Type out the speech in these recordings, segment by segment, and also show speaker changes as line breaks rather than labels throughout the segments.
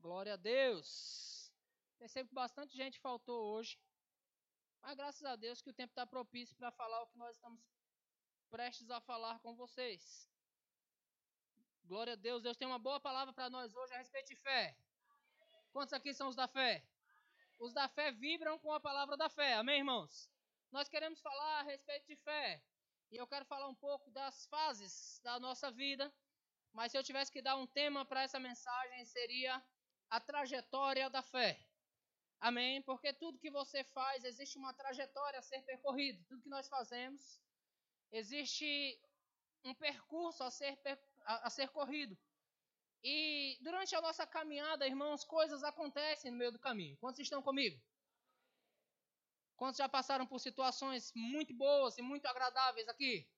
Glória a Deus. Percebo que bastante gente faltou hoje. Mas graças a Deus que o tempo está propício para falar o que nós estamos prestes a falar com vocês. Glória a Deus. Deus tem uma boa palavra para nós hoje a respeito de fé. Quantos aqui são os da fé? Os da fé vibram com a palavra da fé. Amém, irmãos? Nós queremos falar a respeito de fé. E eu quero falar um pouco das fases da nossa vida. Mas se eu tivesse que dar um tema para essa mensagem, seria a trajetória da fé. Amém? Porque tudo que você faz, existe uma trajetória a ser percorrida. Tudo que nós fazemos, existe um percurso a ser, a, ser corrido. E durante a nossa caminhada, irmãos, coisas acontecem no meio do caminho. Quantos estão comigo? Quantos já passaram por situações muito boas e muito agradáveis aqui?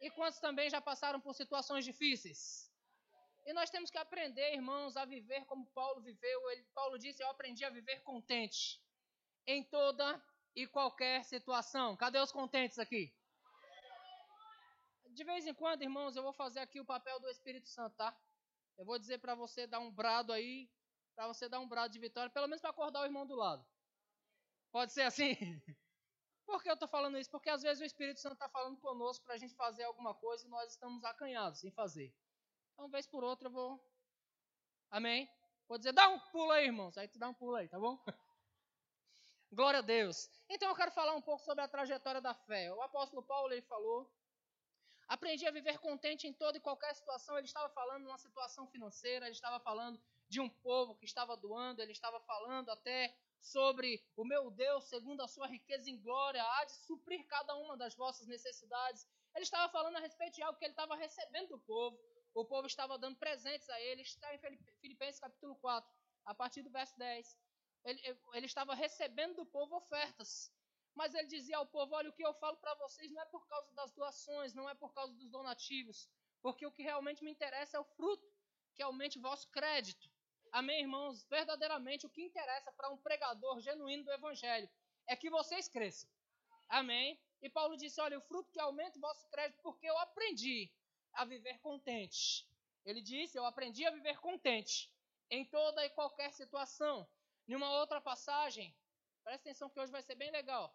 E quantos também já passaram por situações difíceis? E nós temos que aprender, irmãos, a viver como Paulo viveu. Ele, Paulo disse: Eu aprendi a viver contente em toda e qualquer situação. Cadê os contentes aqui? De vez em quando, irmãos, eu vou fazer aqui o papel do Espírito Santo, tá? Eu vou dizer para você dar um brado aí, para você dar um brado de vitória, pelo menos para acordar o irmão do lado. Pode ser assim? Por que eu estou falando isso? Porque às vezes o Espírito Santo está falando conosco para a gente fazer alguma coisa e nós estamos acanhados em fazer. Uma vez por outra, eu vou. Amém? Vou dizer, dá um pulo aí, irmãos. Aí tu dá um pulo aí, tá bom? Glória a Deus. Então eu quero falar um pouco sobre a trajetória da fé. O apóstolo Paulo ele falou: aprendi a viver contente em toda e qualquer situação. Ele estava falando de uma situação financeira, ele estava falando de um povo que estava doando, ele estava falando até sobre o meu Deus, segundo a sua riqueza em glória, há de suprir cada uma das vossas necessidades. Ele estava falando a respeito de algo que ele estava recebendo do povo o povo estava dando presentes a ele. Está em Filipenses capítulo 4, a partir do verso 10. Ele, ele estava recebendo do povo ofertas. Mas ele dizia ao povo: Olha, o que eu falo para vocês não é por causa das doações, não é por causa dos donativos, porque o que realmente me interessa é o fruto que aumente o vosso crédito. Amém, irmãos? Verdadeiramente, o que interessa para um pregador genuíno do Evangelho é que vocês cresçam. Amém? E Paulo disse: Olha, o fruto que aumenta o vosso crédito, porque eu aprendi a viver contente. Ele disse: Eu aprendi a viver contente em toda e qualquer situação. Em uma outra passagem, presta atenção que hoje vai ser bem legal.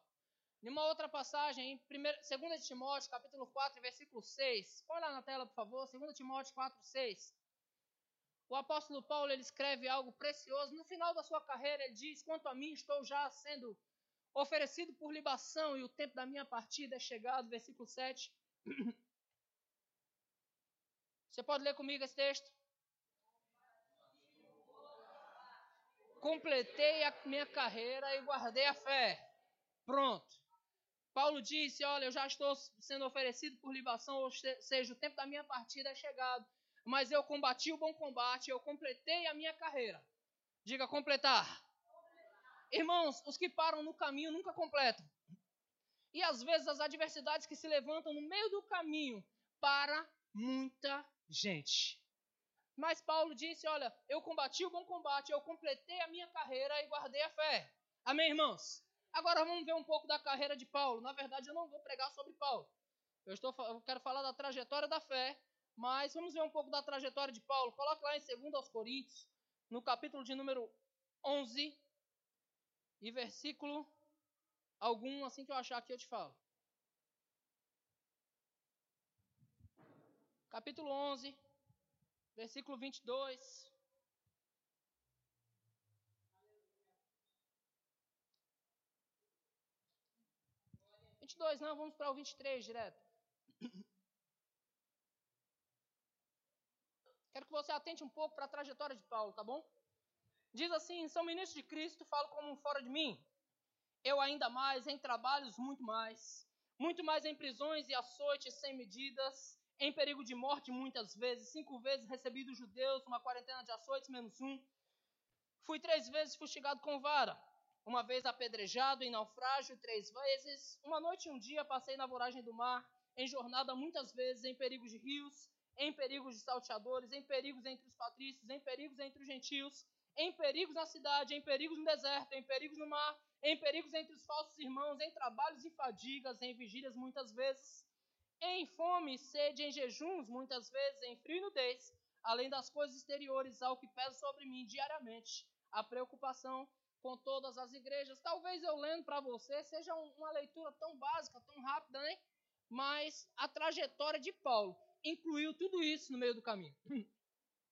Em uma outra passagem, em 2 Timóteo, capítulo 4, versículo 6. Olha lá na tela, por favor, 2 Timóteo 4, 6. O apóstolo Paulo ele escreve algo precioso. No final da sua carreira, ele diz: Quanto a mim, estou já sendo oferecido por libação e o tempo da minha partida é chegado. Versículo 7. Você pode ler comigo esse texto? Completei a minha carreira e guardei a fé. Pronto. Paulo disse: Olha, eu já estou sendo oferecido por libação, ou seja, o tempo da minha partida é chegado. Mas eu combati o bom combate, eu completei a minha carreira. Diga completar. Irmãos, os que param no caminho nunca completam. E às vezes as adversidades que se levantam no meio do caminho para muita gente. Mas Paulo disse: Olha, eu combati o bom combate, eu completei a minha carreira e guardei a fé. Amém, irmãos? Agora vamos ver um pouco da carreira de Paulo. Na verdade, eu não vou pregar sobre Paulo. Eu, estou, eu quero falar da trajetória da fé, mas vamos ver um pouco da trajetória de Paulo. Coloque lá em 2 Coríntios, no capítulo de número 11, e versículo algum, assim que eu achar aqui eu te falo. Capítulo 11, versículo 22. Vinte e dois, não, vamos para o 23 direto. Quero que você atente um pouco para a trajetória de Paulo, tá bom? Diz assim: são ministros de Cristo, falo como fora de mim. Eu ainda mais, em trabalhos muito mais, muito mais em prisões e açoites sem medidas, em perigo de morte muitas vezes, cinco vezes recebi dos judeus uma quarentena de açoites menos um. Fui três vezes fustigado com vara, uma vez apedrejado em naufrágio três vezes. Uma noite e um dia passei na voragem do mar, em jornada muitas vezes, em perigos de rios, em perigos de salteadores, em perigos entre os patrícios, em perigos entre os gentios, em perigos na cidade, em perigos no deserto, em perigos no mar, em perigos entre os falsos irmãos, em trabalhos e fadigas, em vigílias muitas vezes em fome sede, em jejuns, muitas vezes em frio e nudez, além das coisas exteriores, ao que pesa sobre mim diariamente, a preocupação com todas as igrejas. Talvez eu lendo para você seja uma leitura tão básica, tão rápida, né? Mas a trajetória de Paulo incluiu tudo isso no meio do caminho.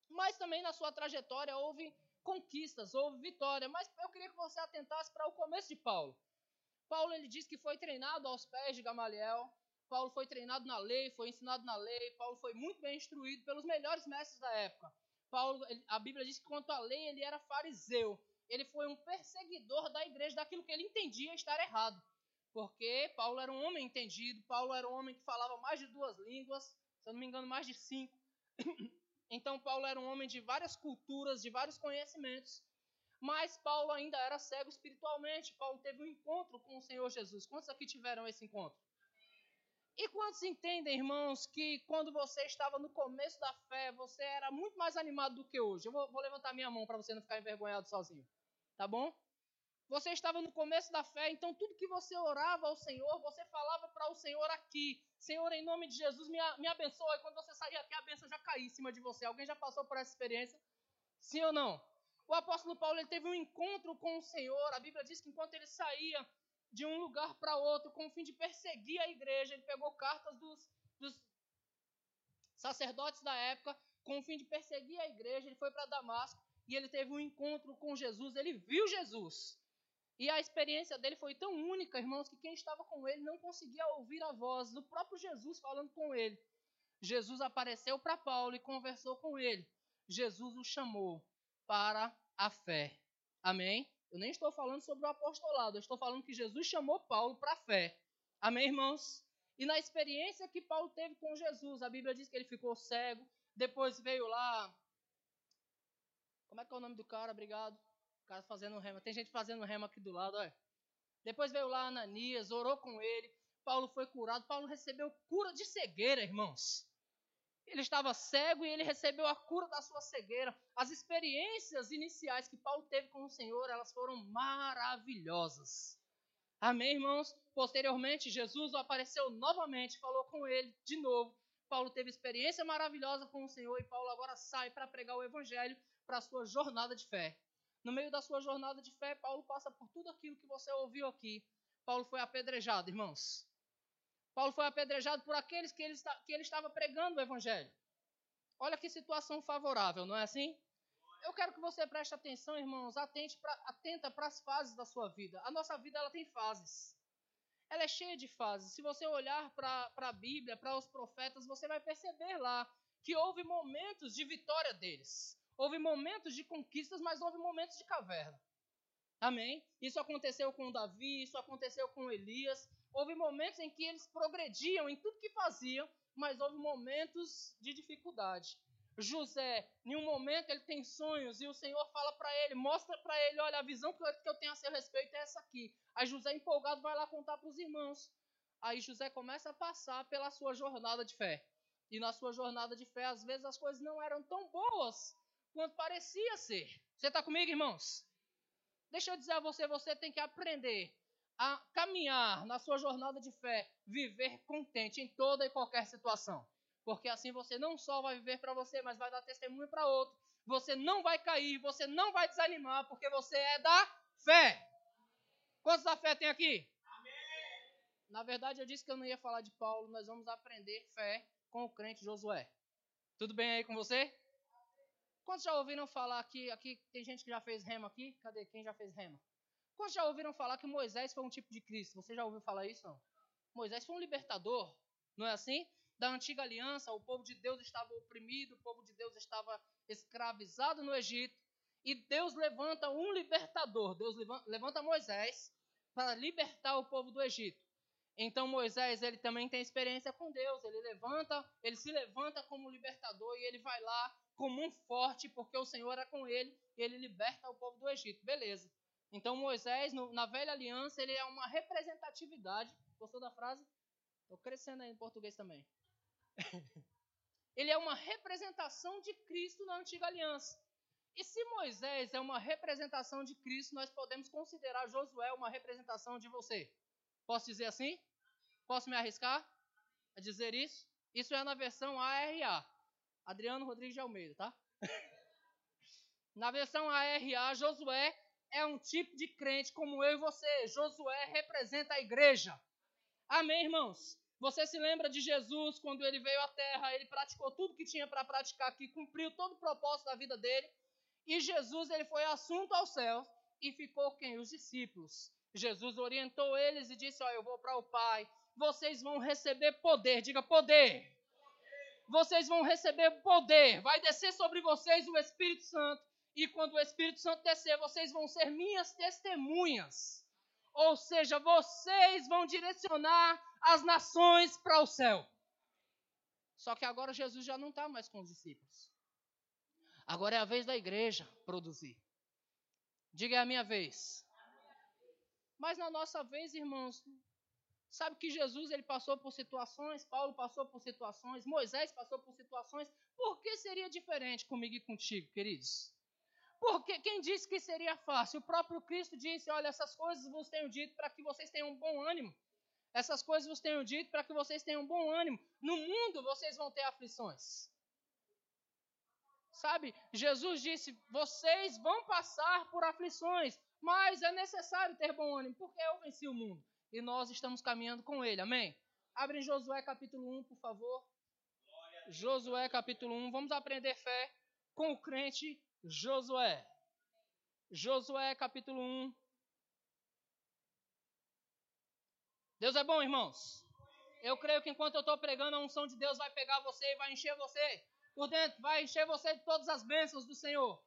Mas também na sua trajetória houve conquistas, houve vitória. Mas eu queria que você atentasse para o começo de Paulo. Paulo ele diz que foi treinado aos pés de Gamaliel. Paulo foi treinado na lei, foi ensinado na lei. Paulo foi muito bem instruído pelos melhores mestres da época. Paulo, a Bíblia diz que quanto à lei ele era fariseu. Ele foi um perseguidor da igreja daquilo que ele entendia estar errado. Porque Paulo era um homem entendido, Paulo era um homem que falava mais de duas línguas, se eu não me engano, mais de cinco. Então, Paulo era um homem de várias culturas, de vários conhecimentos. Mas Paulo ainda era cego espiritualmente. Paulo teve um encontro com o Senhor Jesus. Quantos aqui tiveram esse encontro? E quantos entendem, irmãos, que quando você estava no começo da fé, você era muito mais animado do que hoje? Eu vou, vou levantar minha mão para você não ficar envergonhado sozinho. Tá bom? Você estava no começo da fé, então tudo que você orava ao Senhor, você falava para o Senhor aqui. Senhor, em nome de Jesus, me, me abençoe. Quando você sair aqui, a bênção já cair em cima de você. Alguém já passou por essa experiência? Sim ou não? O apóstolo Paulo ele teve um encontro com o Senhor. A Bíblia diz que enquanto ele saía de um lugar para outro, com o fim de perseguir a igreja, ele pegou cartas dos, dos sacerdotes da época, com o fim de perseguir a igreja, ele foi para Damasco e ele teve um encontro com Jesus. Ele viu Jesus. E a experiência dele foi tão única, irmãos, que quem estava com ele não conseguia ouvir a voz do próprio Jesus falando com ele. Jesus apareceu para Paulo e conversou com ele. Jesus o chamou para a fé. Amém? Eu nem estou falando sobre o apostolado, eu estou falando que Jesus chamou Paulo para a fé. Amém, irmãos? E na experiência que Paulo teve com Jesus, a Bíblia diz que ele ficou cego, depois veio lá. Como é que é o nome do cara? Obrigado. O cara fazendo rema. Tem gente fazendo rema aqui do lado, olha. Depois veio lá Ananias, orou com ele. Paulo foi curado. Paulo recebeu cura de cegueira, irmãos. Ele estava cego e ele recebeu a cura da sua cegueira. As experiências iniciais que Paulo teve com o Senhor, elas foram maravilhosas. Amém, irmãos? Posteriormente, Jesus apareceu novamente, falou com ele de novo. Paulo teve experiência maravilhosa com o Senhor e Paulo agora sai para pregar o evangelho para a sua jornada de fé. No meio da sua jornada de fé, Paulo passa por tudo aquilo que você ouviu aqui. Paulo foi apedrejado, irmãos. Paulo foi apedrejado por aqueles que ele, que ele estava pregando o evangelho. Olha que situação favorável, não é assim? Eu quero que você preste atenção, irmãos, atente pra, atenta para as fases da sua vida. A nossa vida ela tem fases. Ela é cheia de fases. Se você olhar para a Bíblia, para os profetas, você vai perceber lá que houve momentos de vitória deles. Houve momentos de conquistas, mas houve momentos de caverna. Amém? Isso aconteceu com Davi, isso aconteceu com Elias. Houve momentos em que eles progrediam em tudo que faziam, mas houve momentos de dificuldade. José, em um momento ele tem sonhos e o Senhor fala para ele, mostra para ele, olha, a visão que eu tenho a seu respeito é essa aqui. Aí José empolgado vai lá contar para os irmãos. Aí José começa a passar pela sua jornada de fé. E na sua jornada de fé, às vezes as coisas não eram tão boas quanto parecia ser. Você está comigo, irmãos? Deixa eu dizer a você, você tem que aprender a caminhar na sua jornada de fé, viver contente em toda e qualquer situação. Porque assim você não só vai viver para você, mas vai dar testemunho para outro. Você não vai cair, você não vai desanimar, porque você é da fé. Quantos da fé tem aqui? Amém. Na verdade, eu disse que eu não ia falar de Paulo, nós vamos aprender fé com o crente Josué. Tudo bem aí com você? Quantos já ouviram falar aqui, aqui tem gente que já fez rema aqui? Cadê quem já fez rema? Quantos já ouviram falar que Moisés foi um tipo de Cristo? Você já ouviu falar isso? Não? Moisés foi um libertador, não é assim? Da antiga aliança, o povo de Deus estava oprimido, o povo de Deus estava escravizado no Egito, e Deus levanta um libertador, Deus levanta Moisés para libertar o povo do Egito. Então Moisés, ele também tem experiência com Deus, ele levanta, ele se levanta como libertador e ele vai lá como um forte, porque o Senhor é com ele e ele liberta o povo do Egito. Beleza. Então Moisés, no, na velha aliança, ele é uma representatividade. Gostou da frase? Estou crescendo aí em português também. ele é uma representação de Cristo na antiga aliança. E se Moisés é uma representação de Cristo, nós podemos considerar Josué uma representação de você. Posso dizer assim? Posso me arriscar a dizer isso? Isso é na versão ARA. Adriano Rodrigues de Almeida, tá? Na versão ARA, Josué é um tipo de crente como eu e você. Josué representa a igreja. Amém, irmãos? Você se lembra de Jesus quando ele veio à terra, ele praticou tudo que tinha para praticar aqui, cumpriu todo o propósito da vida dele. E Jesus ele foi assunto ao céu e ficou quem? Os discípulos. Jesus orientou eles e disse: Ó, eu vou para o Pai. Vocês vão receber poder. Diga poder. Vocês vão receber poder. Vai descer sobre vocês o Espírito Santo. E quando o Espírito Santo descer, vocês vão ser minhas testemunhas. Ou seja, vocês vão direcionar as nações para o céu. Só que agora Jesus já não está mais com os discípulos. Agora é a vez da igreja produzir. Diga é a minha vez. Mas na nossa vez, irmãos, sabe que Jesus ele passou por situações, Paulo passou por situações, Moisés passou por situações. Por que seria diferente comigo e contigo, queridos? Porque quem disse que seria fácil? O próprio Cristo disse: Olha, essas coisas vos tenho dito para que vocês tenham um bom ânimo. Essas coisas vos tenho dito para que vocês tenham um bom ânimo. No mundo vocês vão ter aflições. Sabe, Jesus disse: Vocês vão passar por aflições, mas é necessário ter bom ânimo, porque eu venci o mundo e nós estamos caminhando com ele. Amém? Abre em Josué capítulo 1, por favor. Josué capítulo 1. Vamos aprender fé com o crente Josué. Josué capítulo 1. Deus é bom, irmãos. Eu creio que enquanto eu estou pregando, a unção de Deus vai pegar você e vai encher você por dentro, vai encher você de todas as bênçãos do Senhor.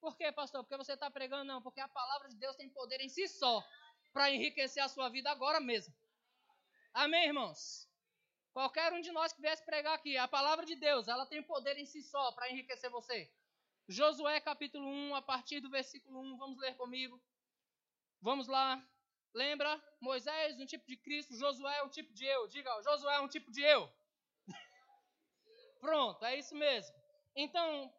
Por quê, pastor? Porque você está pregando? Não, porque a palavra de Deus tem poder em si só para enriquecer a sua vida agora mesmo. Amém, irmãos? Qualquer um de nós que viesse pregar aqui, a palavra de Deus, ela tem poder em si só para enriquecer você. Josué capítulo 1, a partir do versículo 1, vamos ler comigo. Vamos lá. Lembra? Moisés, um tipo de Cristo, Josué um tipo de eu. Diga, Josué é um tipo de eu. Pronto, é isso mesmo. Então,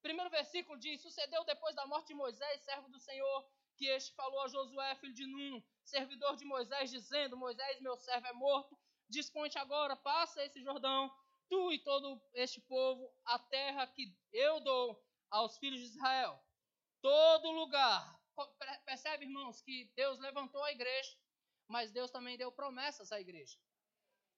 primeiro versículo diz: Sucedeu depois da morte de Moisés, servo do Senhor, que este falou a Josué, filho de Num, servidor de Moisés, dizendo: Moisés, meu servo, é morto. Desponte agora, passa esse Jordão, tu e todo este povo, a terra que eu dou aos filhos de Israel. Todo lugar. Percebe, irmãos, que Deus levantou a igreja, mas Deus também deu promessas à igreja.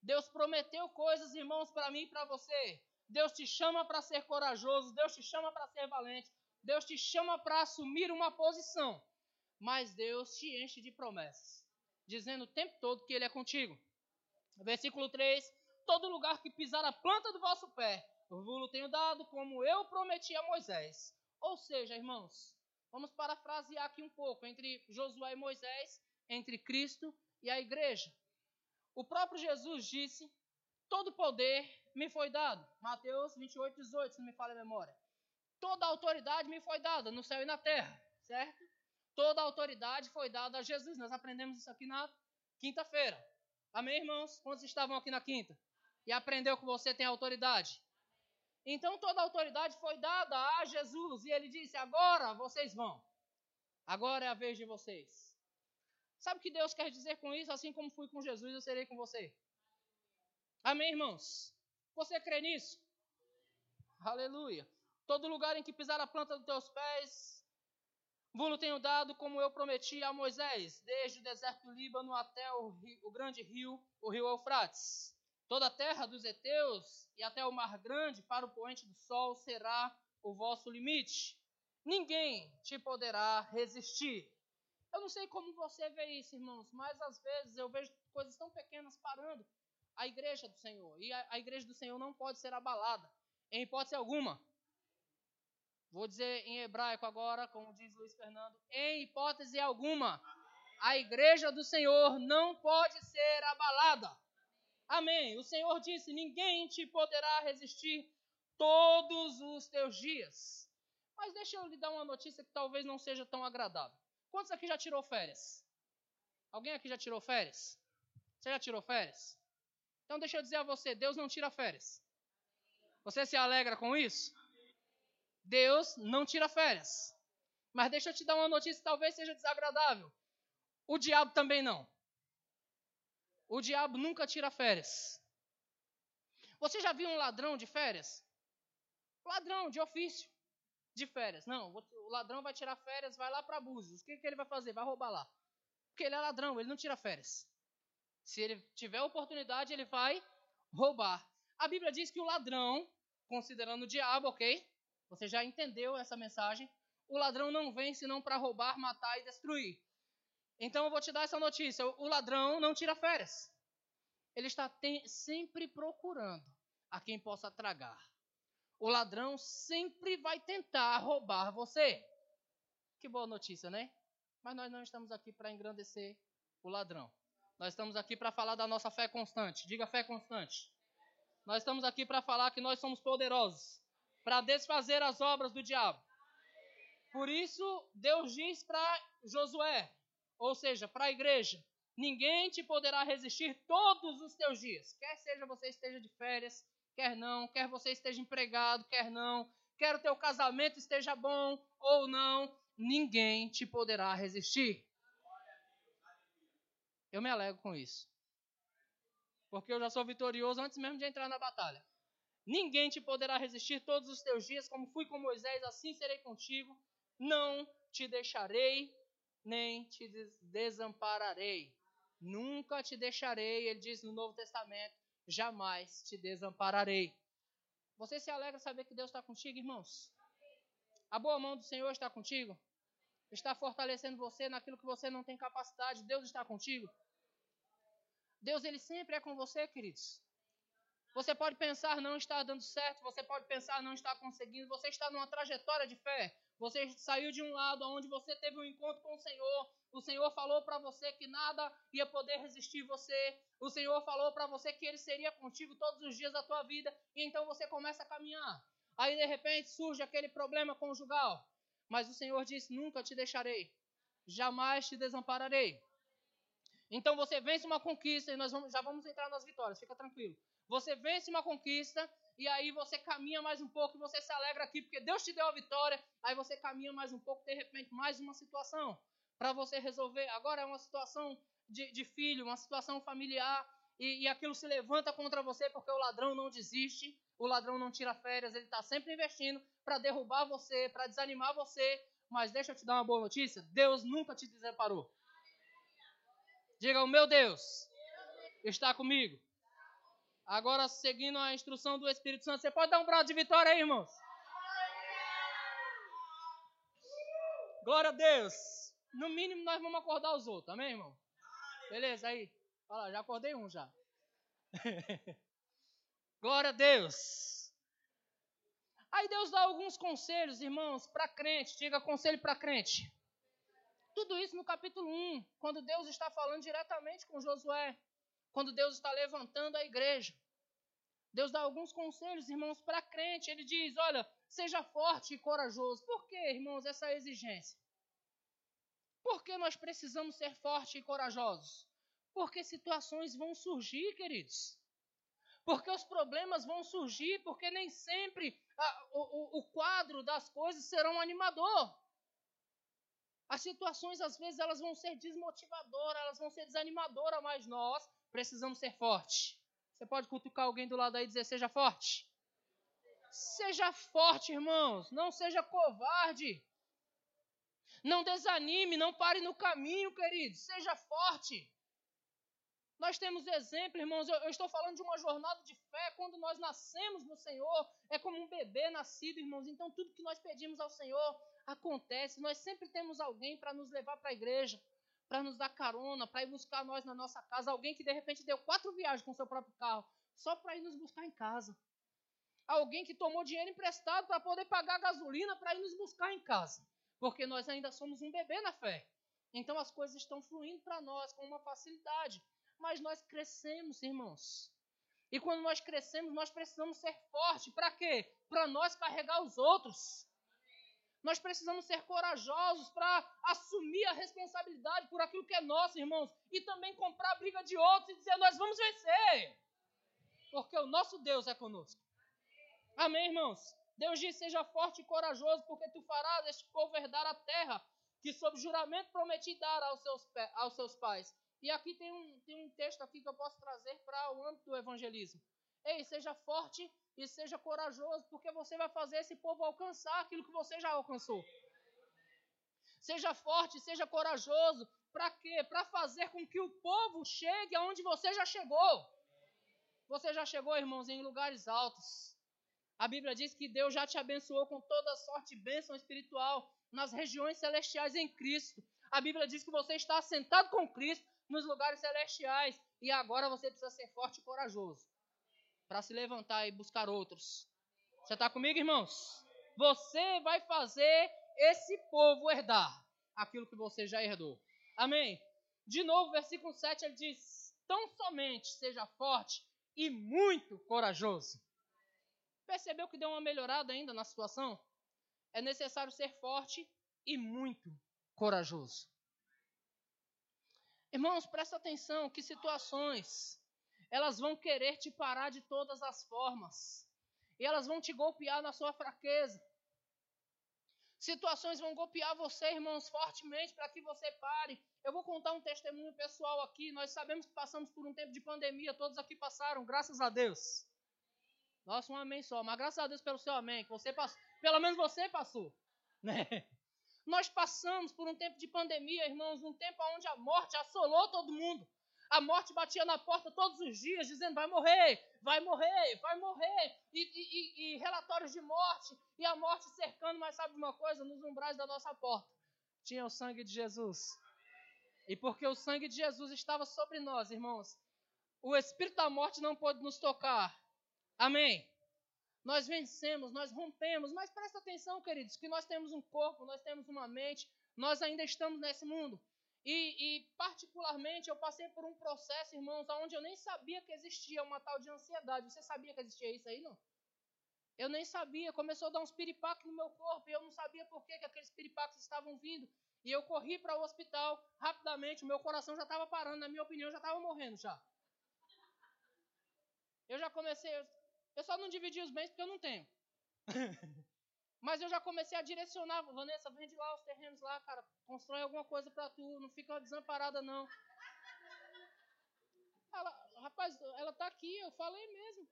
Deus prometeu coisas, irmãos, para mim e para você. Deus te chama para ser corajoso, Deus te chama para ser valente, Deus te chama para assumir uma posição. Mas Deus te enche de promessas, dizendo o tempo todo que Ele é contigo. Versículo 3: Todo lugar que pisar a planta do vosso pé, vos tenho dado, como eu prometi a Moisés. Ou seja, irmãos, vamos parafrasear aqui um pouco entre Josué e Moisés, entre Cristo e a igreja. O próprio Jesus disse: Todo poder me foi dado. Mateus 28, 18, se não me falha a memória. Toda autoridade me foi dada no céu e na terra, certo? Toda autoridade foi dada a Jesus. Nós aprendemos isso aqui na quinta-feira. Amém, irmãos? Quantos estavam aqui na quinta? E aprendeu que você tem autoridade? Então toda a autoridade foi dada a Jesus e ele disse: Agora vocês vão. Agora é a vez de vocês. Sabe o que Deus quer dizer com isso? Assim como fui com Jesus, eu serei com você. Amém, irmãos? Você crê nisso? Aleluia. Todo lugar em que pisar a planta dos teus pés, vos tenho dado, como eu prometi a Moisés, desde o deserto do Líbano até o, rio, o grande rio, o rio Eufrates. Toda a terra dos heteus e até o mar grande para o poente do sol será o vosso limite. Ninguém te poderá resistir. Eu não sei como você vê isso, irmãos, mas às vezes eu vejo coisas tão pequenas parando a igreja do Senhor. E a, a igreja do Senhor não pode ser abalada, em hipótese alguma. Vou dizer em hebraico agora, como diz Luiz Fernando, em hipótese alguma, a igreja do Senhor não pode ser abalada. Amém. O Senhor disse: Ninguém te poderá resistir todos os teus dias. Mas deixa eu lhe dar uma notícia que talvez não seja tão agradável. Quantos aqui já tirou férias? Alguém aqui já tirou férias? Você já tirou férias? Então deixa eu dizer a você: Deus não tira férias. Você se alegra com isso? Deus não tira férias. Mas deixa eu te dar uma notícia que talvez seja desagradável. O diabo também não. O diabo nunca tira férias. Você já viu um ladrão de férias? Ladrão de ofício, de férias. Não, o ladrão vai tirar férias, vai lá para Búzios. O que, que ele vai fazer? Vai roubar lá. Porque ele é ladrão, ele não tira férias. Se ele tiver oportunidade, ele vai roubar. A Bíblia diz que o ladrão, considerando o diabo, ok? Você já entendeu essa mensagem? O ladrão não vem senão para roubar, matar e destruir. Então eu vou te dar essa notícia: o ladrão não tira férias. Ele está sempre procurando a quem possa tragar. O ladrão sempre vai tentar roubar você. Que boa notícia, né? Mas nós não estamos aqui para engrandecer o ladrão. Nós estamos aqui para falar da nossa fé constante. Diga fé constante. Nós estamos aqui para falar que nós somos poderosos para desfazer as obras do diabo. Por isso, Deus diz para Josué, ou seja, para a igreja: ninguém te poderá resistir todos os teus dias. Quer seja você esteja de férias, quer não, quer você esteja empregado, quer não, quer o teu casamento esteja bom ou não, ninguém te poderá resistir. Eu me alegro com isso. Porque eu já sou vitorioso antes mesmo de entrar na batalha. Ninguém te poderá resistir todos os teus dias, como fui com Moisés, assim serei contigo. Não te deixarei, nem te desampararei. Nunca te deixarei, ele diz no Novo Testamento, jamais te desampararei. Você se alegra saber que Deus está contigo, irmãos? A boa mão do Senhor está contigo? está fortalecendo você naquilo que você não tem capacidade. Deus está contigo. Deus ele sempre é com você, queridos. Você pode pensar não está dando certo, você pode pensar não está conseguindo, você está numa trajetória de fé. Você saiu de um lado onde você teve um encontro com o Senhor. O Senhor falou para você que nada ia poder resistir você. O Senhor falou para você que ele seria contigo todos os dias da tua vida, e então você começa a caminhar. Aí de repente surge aquele problema conjugal. Mas o Senhor disse: Nunca te deixarei, jamais te desampararei. Então você vence uma conquista e nós vamos, já vamos entrar nas vitórias, fica tranquilo. Você vence uma conquista e aí você caminha mais um pouco e você se alegra aqui porque Deus te deu a vitória. Aí você caminha mais um pouco, de repente, mais uma situação para você resolver. Agora é uma situação de, de filho, uma situação familiar e, e aquilo se levanta contra você porque o ladrão não desiste, o ladrão não tira férias, ele está sempre investindo para derrubar você, para desanimar você. Mas deixa eu te dar uma boa notícia: Deus nunca te desamparou. Diga, o meu Deus está comigo. Agora, seguindo a instrução do Espírito Santo, você pode dar um brado de vitória aí, irmãos? Glória a Deus. No mínimo, nós vamos acordar os outros, amém, irmão? Beleza, aí. Olha já acordei um já. Glória a Deus. Aí Deus dá alguns conselhos, irmãos, para crente. Diga conselho para crente. Tudo isso no capítulo 1, quando Deus está falando diretamente com Josué, quando Deus está levantando a igreja. Deus dá alguns conselhos, irmãos, para crente. Ele diz: Olha, seja forte e corajoso. Por que, irmãos, essa exigência? Por que nós precisamos ser fortes e corajosos? Porque situações vão surgir, queridos. Porque os problemas vão surgir, porque nem sempre a, o, o quadro das coisas será um animador. As situações, às vezes, elas vão ser desmotivadoras, elas vão ser desanimadoras, mas nós precisamos ser fortes. Você pode cutucar alguém do lado aí e dizer: seja forte. Seja forte, irmãos. Não seja covarde. Não desanime, não pare no caminho, querido. Seja forte. Nós temos exemplo, irmãos. Eu, eu, estou falando de uma jornada de fé. Quando nós nascemos no Senhor, é como um bebê nascido, irmãos. Então, tudo que nós pedimos ao Senhor acontece. Nós sempre temos alguém para nos levar para a igreja, para nos dar carona, para ir buscar nós na nossa casa. Alguém que de repente deu quatro viagens com seu próprio carro, só para ir nos buscar em casa. Alguém que tomou dinheiro emprestado para poder pagar gasolina para ir nos buscar em casa. Porque nós ainda somos um bebê na fé. Então as coisas estão fluindo para nós com uma facilidade mas nós crescemos, irmãos. E quando nós crescemos, nós precisamos ser fortes. Para quê? Para nós carregar os outros. Nós precisamos ser corajosos para assumir a responsabilidade por aquilo que é nosso, irmãos. E também comprar a briga de outros e dizer: nós vamos vencer. Porque o nosso Deus é conosco. Amém, irmãos? Deus diz: seja forte e corajoso, porque tu farás este povo herdar a terra que, sob juramento, prometi dar aos seus, aos seus pais. E aqui tem um, tem um texto aqui que eu posso trazer para o âmbito do evangelismo. Ei, seja forte e seja corajoso, porque você vai fazer esse povo alcançar aquilo que você já alcançou. Seja forte, seja corajoso. Para quê? Para fazer com que o povo chegue aonde você já chegou. Você já chegou, irmãos, em lugares altos. A Bíblia diz que Deus já te abençoou com toda sorte de bênção espiritual nas regiões celestiais em Cristo. A Bíblia diz que você está sentado com Cristo nos lugares celestiais e agora você precisa ser forte e corajoso para se levantar e buscar outros. Você está comigo, irmãos? Você vai fazer esse povo herdar aquilo que você já herdou. Amém? De novo, versículo 7 ele diz: Tão somente seja forte e muito corajoso. Percebeu que deu uma melhorada ainda na situação? É necessário ser forte e muito corajoso. Irmãos, presta atenção que situações elas vão querer te parar de todas as formas. E elas vão te golpear na sua fraqueza. Situações vão golpear você, irmãos, fortemente para que você pare. Eu vou contar um testemunho pessoal aqui. Nós sabemos que passamos por um tempo de pandemia, todos aqui passaram, graças a Deus. Nossa, um amém só. Mas graças a Deus pelo seu amém, que você passou. Pelo menos você passou. Né? Nós passamos por um tempo de pandemia, irmãos, um tempo onde a morte assolou todo mundo. A morte batia na porta todos os dias, dizendo: vai morrer, vai morrer, vai morrer. E, e, e, relatórios de morte, e a morte cercando, mas sabe uma coisa? Nos umbrais da nossa porta tinha o sangue de Jesus. E porque o sangue de Jesus estava sobre nós, irmãos, o espírito da morte não pôde nos tocar. Amém. Nós vencemos, nós rompemos, mas presta atenção, queridos, que nós temos um corpo, nós temos uma mente, nós ainda estamos nesse mundo. E, e, particularmente, eu passei por um processo, irmãos, onde eu nem sabia que existia uma tal de ansiedade. Você sabia que existia isso aí, não? Eu nem sabia. Começou a dar uns piripaques no meu corpo e eu não sabia por que, que aqueles piripaques estavam vindo. E eu corri para o hospital rapidamente. O meu coração já estava parando, na minha opinião, já estava morrendo já. Eu já comecei, eu só não dividi os bens porque eu não tenho. Mas eu já comecei a direcionar, Vanessa, vende lá os terrenos lá, cara, constrói alguma coisa para tu, não fica desamparada não. Ela, rapaz, ela tá aqui, eu falei mesmo.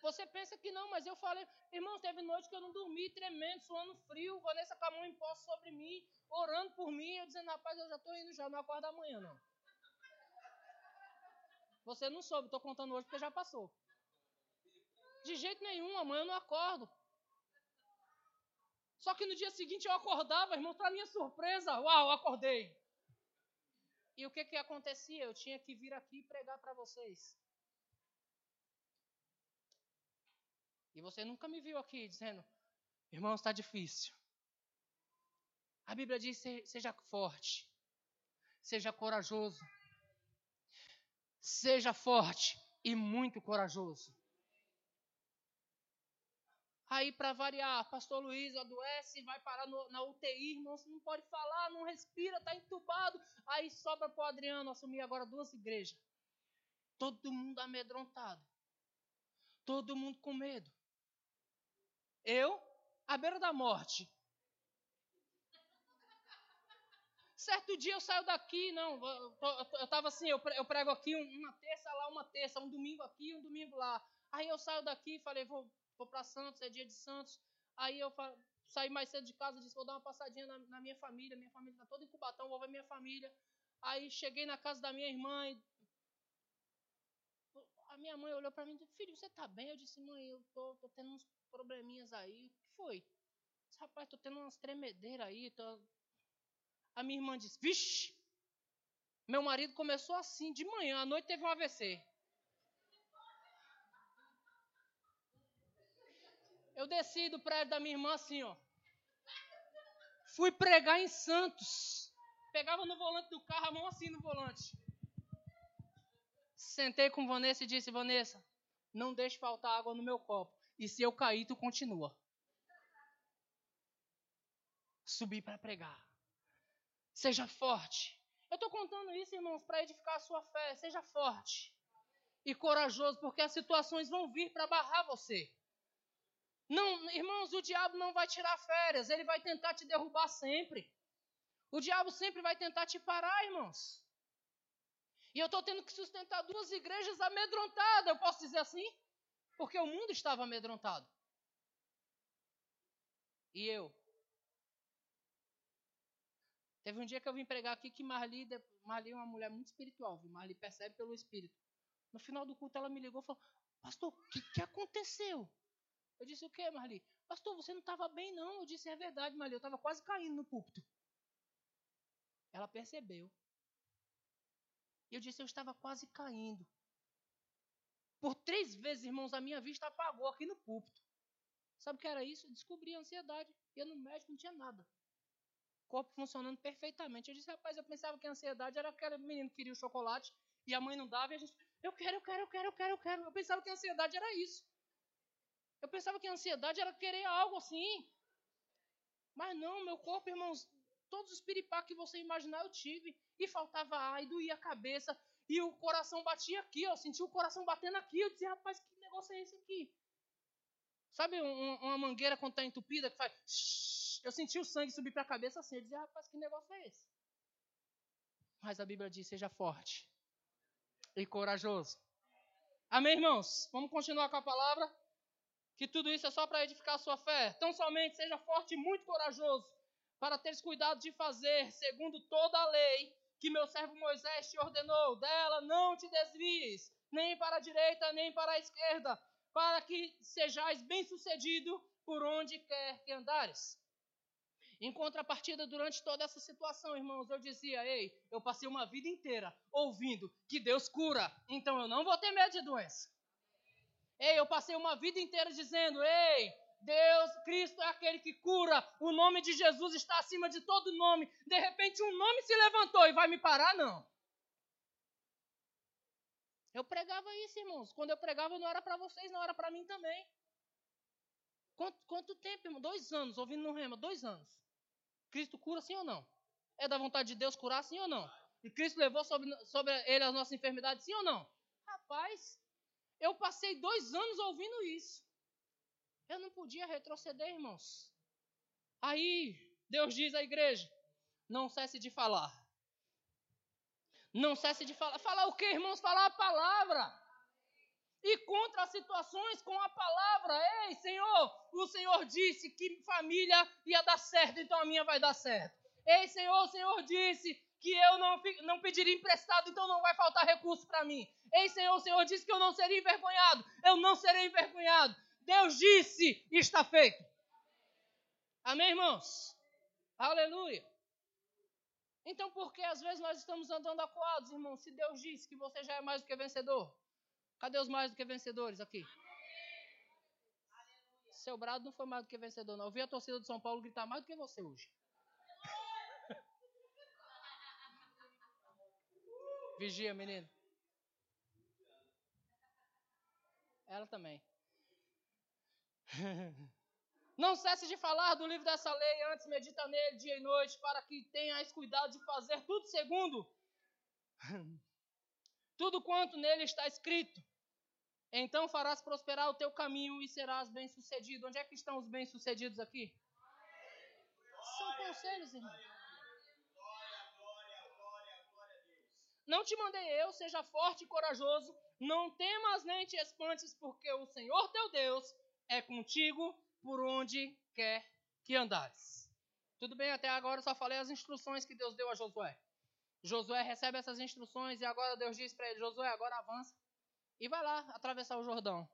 Você pensa que não, mas eu falei, irmão, teve noite que eu não dormi, tremendo, suando frio, Vanessa com a mão em posse sobre mim, orando por mim, eu dizendo, rapaz, eu já tô indo já, não acorda amanhã não. Você não soube, estou contando hoje porque já passou. De jeito nenhum, amanhã eu não acordo. Só que no dia seguinte eu acordava, irmão, para minha surpresa, uau, acordei. E o que que acontecia? Eu tinha que vir aqui pregar para vocês. E você nunca me viu aqui dizendo, irmão, está difícil. A Bíblia diz: seja forte, seja corajoso. Seja forte e muito corajoso. Aí, para variar, pastor Luiz adoece, vai parar no, na UTI, irmão, não pode falar, não respira, está entubado. Aí sobra para o Adriano assumir agora duas igrejas. Todo mundo amedrontado. Todo mundo com medo. Eu, à beira da morte. Certo dia eu saio daqui, não, eu estava assim, eu prego aqui uma terça lá, uma terça, um domingo aqui, um domingo lá. Aí eu saio daqui falei, vou, vou para Santos, é dia de Santos. Aí eu saí mais cedo de casa, disse, vou dar uma passadinha na, na minha família, minha família está toda em Cubatão, vou ver minha família. Aí cheguei na casa da minha irmã e a minha mãe olhou para mim e disse, filho, você está bem? Eu disse, mãe, eu tô, tô tendo uns probleminhas aí. O que foi? rapaz, tô tendo umas tremedeiras aí, tô, a minha irmã disse: Vixe, meu marido começou assim, de manhã, à noite teve um AVC. Eu desci do prédio da minha irmã assim, ó. Fui pregar em Santos. Pegava no volante do carro, a mão assim no volante. Sentei com Vanessa e disse: Vanessa, não deixe faltar água no meu copo. E se eu cair, tu continua. Subi para pregar. Seja forte. Eu estou contando isso, irmãos, para edificar a sua fé. Seja forte e corajoso, porque as situações vão vir para barrar você. Não, irmãos, o diabo não vai tirar férias, ele vai tentar te derrubar sempre. O diabo sempre vai tentar te parar, irmãos. E eu estou tendo que sustentar duas igrejas amedrontadas, eu posso dizer assim? Porque o mundo estava amedrontado. E eu? Teve um dia que eu vim pregar aqui que Marli, Marli é uma mulher muito espiritual, viu? Marli percebe pelo espírito. No final do culto ela me ligou e falou: Pastor, o que, que aconteceu? Eu disse: O que, Marli? Pastor, você não estava bem, não. Eu disse: É verdade, Marli, eu estava quase caindo no púlpito. Ela percebeu. E eu disse: Eu estava quase caindo. Por três vezes, irmãos, a minha vista apagou aqui no púlpito. Sabe o que era isso? Eu descobri a ansiedade. Ia no médico, não tinha nada. Corpo funcionando perfeitamente. Eu disse, rapaz, eu pensava que a ansiedade era aquele menino que queria o chocolate e a mãe não dava e a gente, eu quero, eu quero, eu quero, eu quero, eu quero. Eu pensava que a ansiedade era isso. Eu pensava que a ansiedade era querer algo assim. Mas não, meu corpo, irmãos, todos os piripá que você imaginar eu tive. E faltava ar, e doía a cabeça, e o coração batia aqui, eu senti o coração batendo aqui. Eu dizia, rapaz, que negócio é esse aqui? Sabe um, uma mangueira quando está entupida que faz. Eu senti o sangue subir para a cabeça assim. Eu dizia, rapaz, que negócio é esse? Mas a Bíblia diz: seja forte e corajoso. Amém, irmãos? Vamos continuar com a palavra. Que tudo isso é só para edificar a sua fé. Tão somente seja forte e muito corajoso, para teres cuidado de fazer, segundo toda a lei que meu servo Moisés te ordenou. Dela não te desvies, nem para a direita, nem para a esquerda para que sejais bem-sucedido por onde quer que andares. Em contrapartida, durante toda essa situação, irmãos, eu dizia: Ei, eu passei uma vida inteira ouvindo que Deus cura, então eu não vou ter medo de doença. Ei, eu passei uma vida inteira dizendo: Ei, Deus, Cristo é aquele que cura, o nome de Jesus está acima de todo nome. De repente, um nome se levantou e vai me parar? Não. Eu pregava isso, irmãos. Quando eu pregava, não era para vocês, não era para mim também. Quanto, quanto tempo, irmão? Dois anos, ouvindo no rema, dois anos. Cristo cura sim ou não? É da vontade de Deus curar sim ou não? E Cristo levou sobre, sobre ele as nossas enfermidades sim ou não? Rapaz, eu passei dois anos ouvindo isso. Eu não podia retroceder, irmãos. Aí, Deus diz à igreja: não cesse de falar. Não cesse de falar. Falar o que, irmãos? Falar a palavra. E contra as situações com a palavra. Ei, Senhor, o Senhor disse que família ia dar certo, então a minha vai dar certo. Ei, Senhor, o Senhor disse que eu não, não pediria emprestado, então não vai faltar recurso para mim. Ei, Senhor, o Senhor disse que eu não seria envergonhado, eu não serei envergonhado. Deus disse, está feito. Amém, irmãos? Aleluia. Então, por que às vezes nós estamos andando acuados, irmão? Se Deus disse que você já é mais do que vencedor. Cadê os mais do que vencedores aqui? Seu brado não foi mais do que vencedor, não. Eu vi a torcida de São Paulo gritar mais do que você hoje. Vigia, menino. Ela também. Não cesse de falar do livro dessa lei, antes medita nele dia e noite, para que tenhas cuidado de fazer tudo segundo tudo quanto nele está escrito. Então farás prosperar o teu caminho e serás bem-sucedido. Onde é que estão os bem-sucedidos aqui? São conselhos, irmão. Não te mandei eu, seja forte e corajoso, não temas nem te espantes, porque o Senhor teu Deus é contigo por onde quer que andares. Tudo bem, até agora eu só falei as instruções que Deus deu a Josué. Josué recebe essas instruções e agora Deus diz para ele: Josué, agora avança e vai lá atravessar o Jordão.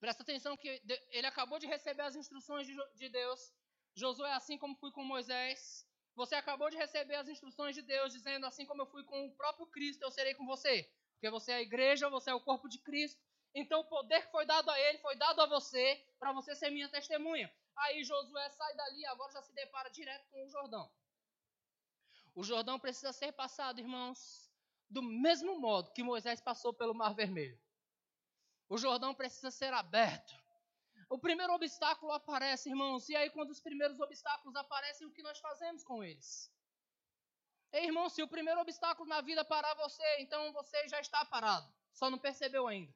Presta atenção que ele acabou de receber as instruções de Deus. Josué, assim como fui com Moisés, você acabou de receber as instruções de Deus, dizendo: assim como eu fui com o próprio Cristo, eu serei com você. Porque você é a igreja, você é o corpo de Cristo. Então o poder que foi dado a ele foi dado a você, para você ser minha testemunha. Aí Josué sai dali, agora já se depara direto com o Jordão. O Jordão precisa ser passado, irmãos, do mesmo modo que Moisés passou pelo Mar Vermelho. O Jordão precisa ser aberto. O primeiro obstáculo aparece, irmãos, e aí quando os primeiros obstáculos aparecem, o que nós fazemos com eles? Ei, irmão, se o primeiro obstáculo na vida parar você, então você já está parado. Só não percebeu ainda.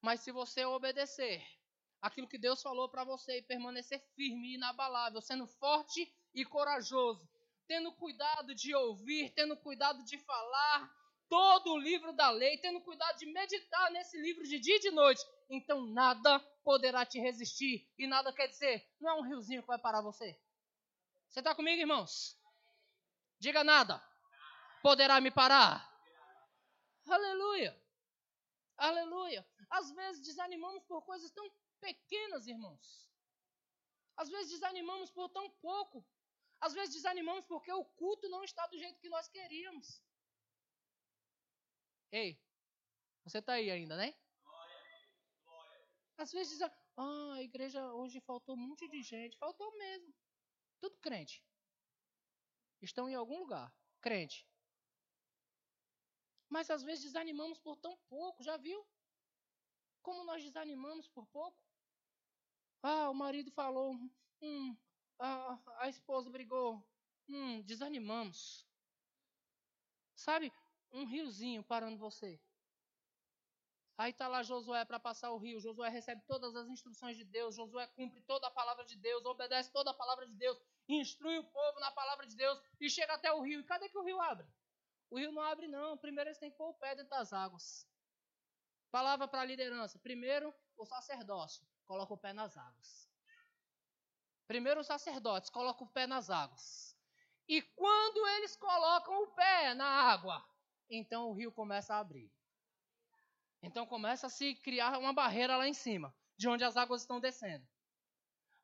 Mas se você obedecer aquilo que Deus falou para você e permanecer firme e inabalável, sendo forte e corajoso, tendo cuidado de ouvir, tendo cuidado de falar, todo o livro da lei, tendo cuidado de meditar nesse livro de dia e de noite, então nada poderá te resistir. E nada quer dizer, não é um riozinho que vai parar você. Você está comigo, irmãos? Diga nada. Poderá me parar. Aleluia. Aleluia. Às vezes desanimamos por coisas tão pequenas, irmãos. Às vezes desanimamos por tão pouco. Às vezes desanimamos porque o culto não está do jeito que nós queríamos. Ei, você está aí ainda, né? Às vezes diz, ah, a igreja hoje faltou um monte de gente. Faltou mesmo. Tudo crente. Estão em algum lugar. Crente. Mas às vezes desanimamos por tão pouco, já viu? Como nós desanimamos por pouco? Ah, o marido falou, hum, a, a esposa brigou, hum, desanimamos. Sabe, um riozinho parando você. Aí está lá Josué para passar o rio. Josué recebe todas as instruções de Deus. Josué cumpre toda a palavra de Deus, obedece toda a palavra de Deus, instrui o povo na palavra de Deus e chega até o rio. E cadê que o rio abre? O rio não abre, não. Primeiro eles têm que pôr o pé dentro das águas. Palavra para a liderança. Primeiro, o sacerdócio coloca o pé nas águas. Primeiro, os sacerdotes colocam o pé nas águas. E quando eles colocam o pé na água, então o rio começa a abrir. Então começa a se criar uma barreira lá em cima, de onde as águas estão descendo,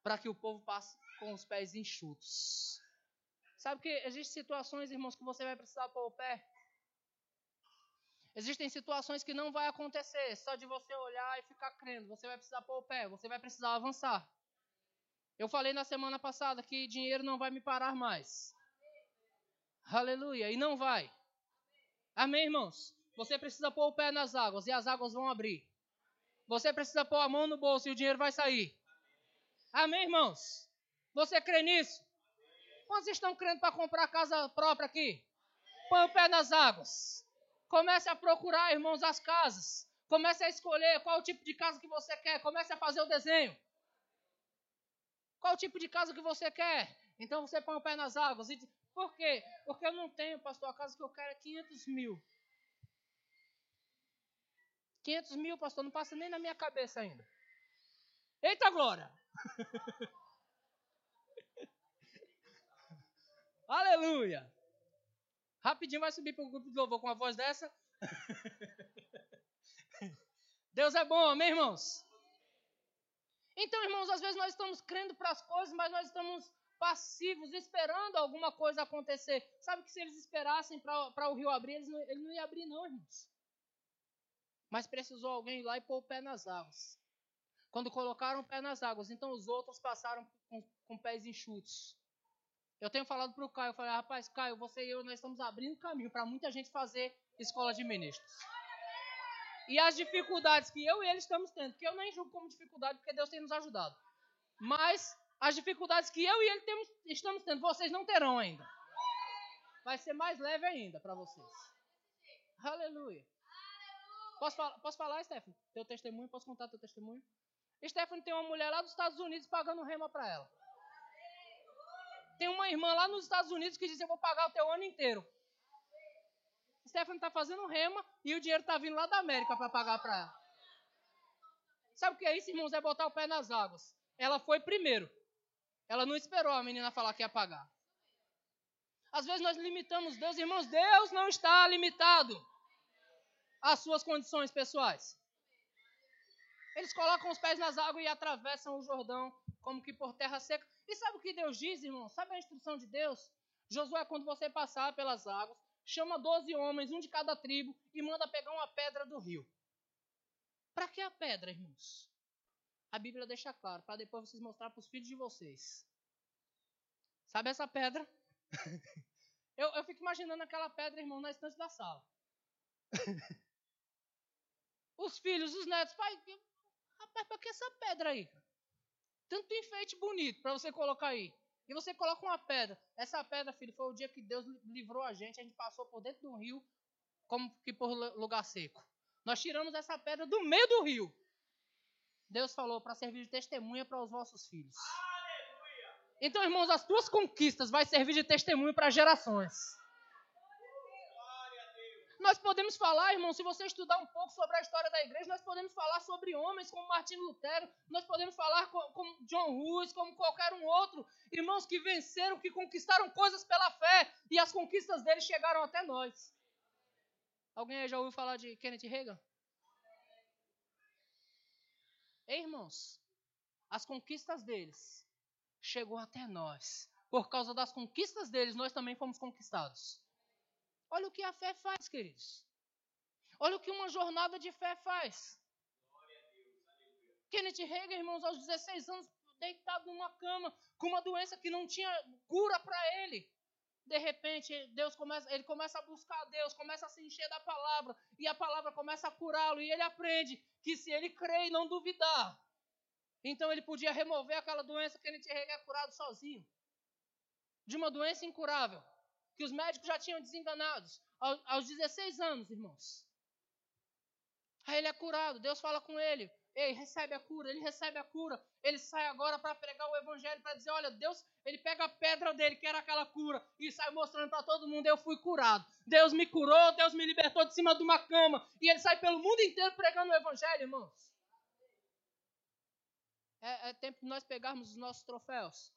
para que o povo passe com os pés enxutos. Sabe que existem situações, irmãos, que você vai precisar pôr o pé? Existem situações que não vai acontecer só de você olhar e ficar crendo. Você vai precisar pôr o pé, você vai precisar avançar. Eu falei na semana passada que dinheiro não vai me parar mais. Aleluia. E não vai. Amém, irmãos? Você precisa pôr o pé nas águas e as águas vão abrir. Você precisa pôr a mão no bolso e o dinheiro vai sair. Amém, irmãos? Você crê nisso? Quantos estão crendo para comprar casa própria aqui? Põe o pé nas águas. Comece a procurar, irmãos, as casas. Comece a escolher qual o tipo de casa que você quer. Comece a fazer o desenho. Qual tipo de casa que você quer? Então você põe o pé nas águas. E... Por quê? Porque eu não tenho, pastor, a casa que eu quero é 500 mil. 500 mil, pastor, não passa nem na minha cabeça ainda. Eita glória! Aleluia! Rapidinho vai subir para o grupo de louvor com a voz dessa. Deus é bom, amém, irmãos? Então, irmãos, às vezes nós estamos crendo para as coisas, mas nós estamos passivos, esperando alguma coisa acontecer. Sabe que se eles esperassem para o rio abrir, eles não, ele não ia abrir, não, irmãos. Mas precisou alguém ir lá e pôr o pé nas águas. Quando colocaram o pé nas águas, então os outros passaram com, com pés enxutos. Eu tenho falado para o Caio, eu falei, rapaz, Caio, você e eu, nós estamos abrindo caminho para muita gente fazer escola de ministros. E as dificuldades que eu e ele estamos tendo, que eu nem julgo como dificuldade, porque Deus tem nos ajudado. Mas as dificuldades que eu e ele temos, estamos tendo, vocês não terão ainda. Vai ser mais leve ainda para vocês. Aleluia. Posso, falar, posso falar, Stephanie? Teu testemunho? Posso contar teu testemunho? Stephanie tem uma mulher lá dos Estados Unidos pagando rema para ela. Tem uma irmã lá nos Estados Unidos que diz: Eu vou pagar o teu ano inteiro. Stephanie está fazendo rema e o dinheiro está vindo lá da América para pagar para ela. Sabe o que é isso, irmãos? É botar o pé nas águas. Ela foi primeiro. Ela não esperou a menina falar que ia pagar. Às vezes nós limitamos Deus, irmãos. Deus não está limitado às suas condições pessoais. Eles colocam os pés nas águas e atravessam o Jordão como que por terra seca. E sabe o que Deus diz, irmão? Sabe a instrução de Deus? Josué, quando você passar pelas águas, chama doze homens, um de cada tribo, e manda pegar uma pedra do rio. Para que a pedra, irmãos? A Bíblia deixa claro, para depois vocês mostrar para os filhos de vocês. Sabe essa pedra? eu, eu fico imaginando aquela pedra, irmão, na estante da sala. os filhos, os netos, pai, rapaz, para que essa pedra aí? Tanto enfeite bonito para você colocar aí. E você coloca uma pedra. Essa pedra, filho, foi o dia que Deus livrou a gente. A gente passou por dentro do rio, como que por lugar seco. Nós tiramos essa pedra do meio do rio. Deus falou para servir de testemunha para os vossos filhos. Então, irmãos, as tuas conquistas vai servir de testemunho para gerações. Nós podemos falar, irmão, se você estudar um pouco sobre a história da igreja, nós podemos falar sobre homens como Martin Lutero, nós podemos falar como John Hus, como qualquer um outro, irmãos que venceram, que conquistaram coisas pela fé, e as conquistas deles chegaram até nós. Alguém aí já ouviu falar de Kenneth Reagan? Ei, irmãos, as conquistas deles chegou até nós. Por causa das conquistas deles, nós também fomos conquistados. Olha o que a fé faz, queridos. Olha o que uma jornada de fé faz. Kenneth Reagan, irmãos, aos 16 anos, deitado numa cama, com uma doença que não tinha cura para ele. De repente, Deus começa, ele começa a buscar a Deus, começa a se encher da palavra, e a palavra começa a curá-lo, e ele aprende que se ele crê e não duvidar, então ele podia remover aquela doença que ele tinha curado sozinho. De uma doença incurável que os médicos já tinham desenganados aos 16 anos, irmãos. Aí ele é curado, Deus fala com ele, ei, recebe a cura, ele recebe a cura. Ele sai agora para pregar o evangelho, para dizer, olha, Deus, ele pega a pedra dele, que era aquela cura, e sai mostrando para todo mundo, eu fui curado. Deus me curou, Deus me libertou de cima de uma cama. E ele sai pelo mundo inteiro pregando o evangelho, irmãos. É, é tempo de nós pegarmos os nossos troféus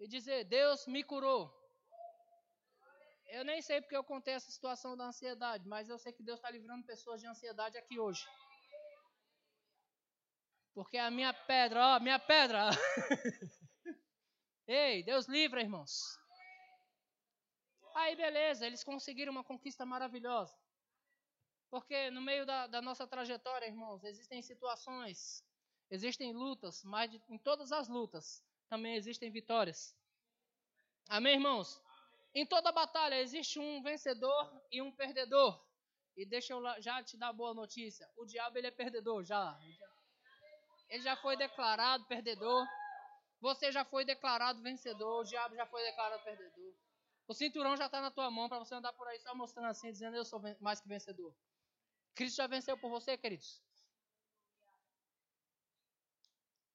e dizer, Deus me curou. Eu nem sei porque eu contei essa situação da ansiedade, mas eu sei que Deus está livrando pessoas de ansiedade aqui hoje. Porque a minha pedra, ó, minha pedra. Ei, Deus livra, irmãos. Aí, beleza, eles conseguiram uma conquista maravilhosa. Porque no meio da, da nossa trajetória, irmãos, existem situações, existem lutas, mas de, em todas as lutas também existem vitórias. Amém, irmãos? Em toda batalha existe um vencedor e um perdedor. E deixa eu já te dar boa notícia. O diabo ele é perdedor já. Ele já foi declarado perdedor. Você já foi declarado vencedor. O diabo já foi declarado perdedor. O cinturão já está na tua mão para você andar por aí só mostrando assim, dizendo eu sou mais que vencedor. Cristo já venceu por você, queridos.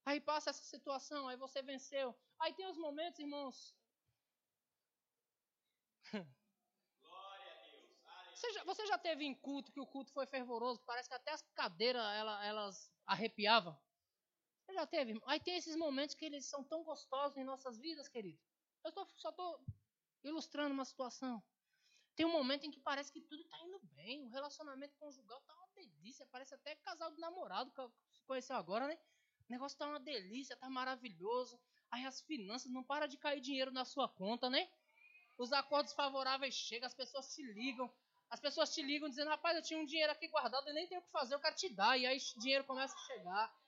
Aí passa essa situação, aí você venceu. Aí tem os momentos, irmãos, você já, você já teve em culto que o culto foi fervoroso, parece que até as cadeiras ela, elas arrepiavam? Você já teve? Aí tem esses momentos que eles são tão gostosos em nossas vidas, querido. Eu tô, só estou ilustrando uma situação. Tem um momento em que parece que tudo está indo bem, o relacionamento conjugal está uma delícia, parece até casal de namorado que se conheceu agora, né? O negócio está uma delícia, está maravilhoso. Aí as finanças não para de cair dinheiro na sua conta, né? Os acordos favoráveis chegam, as pessoas te ligam, as pessoas te ligam dizendo, rapaz, eu tinha um dinheiro aqui guardado e nem tenho o que fazer, eu quero te dar, e aí o dinheiro começa a chegar.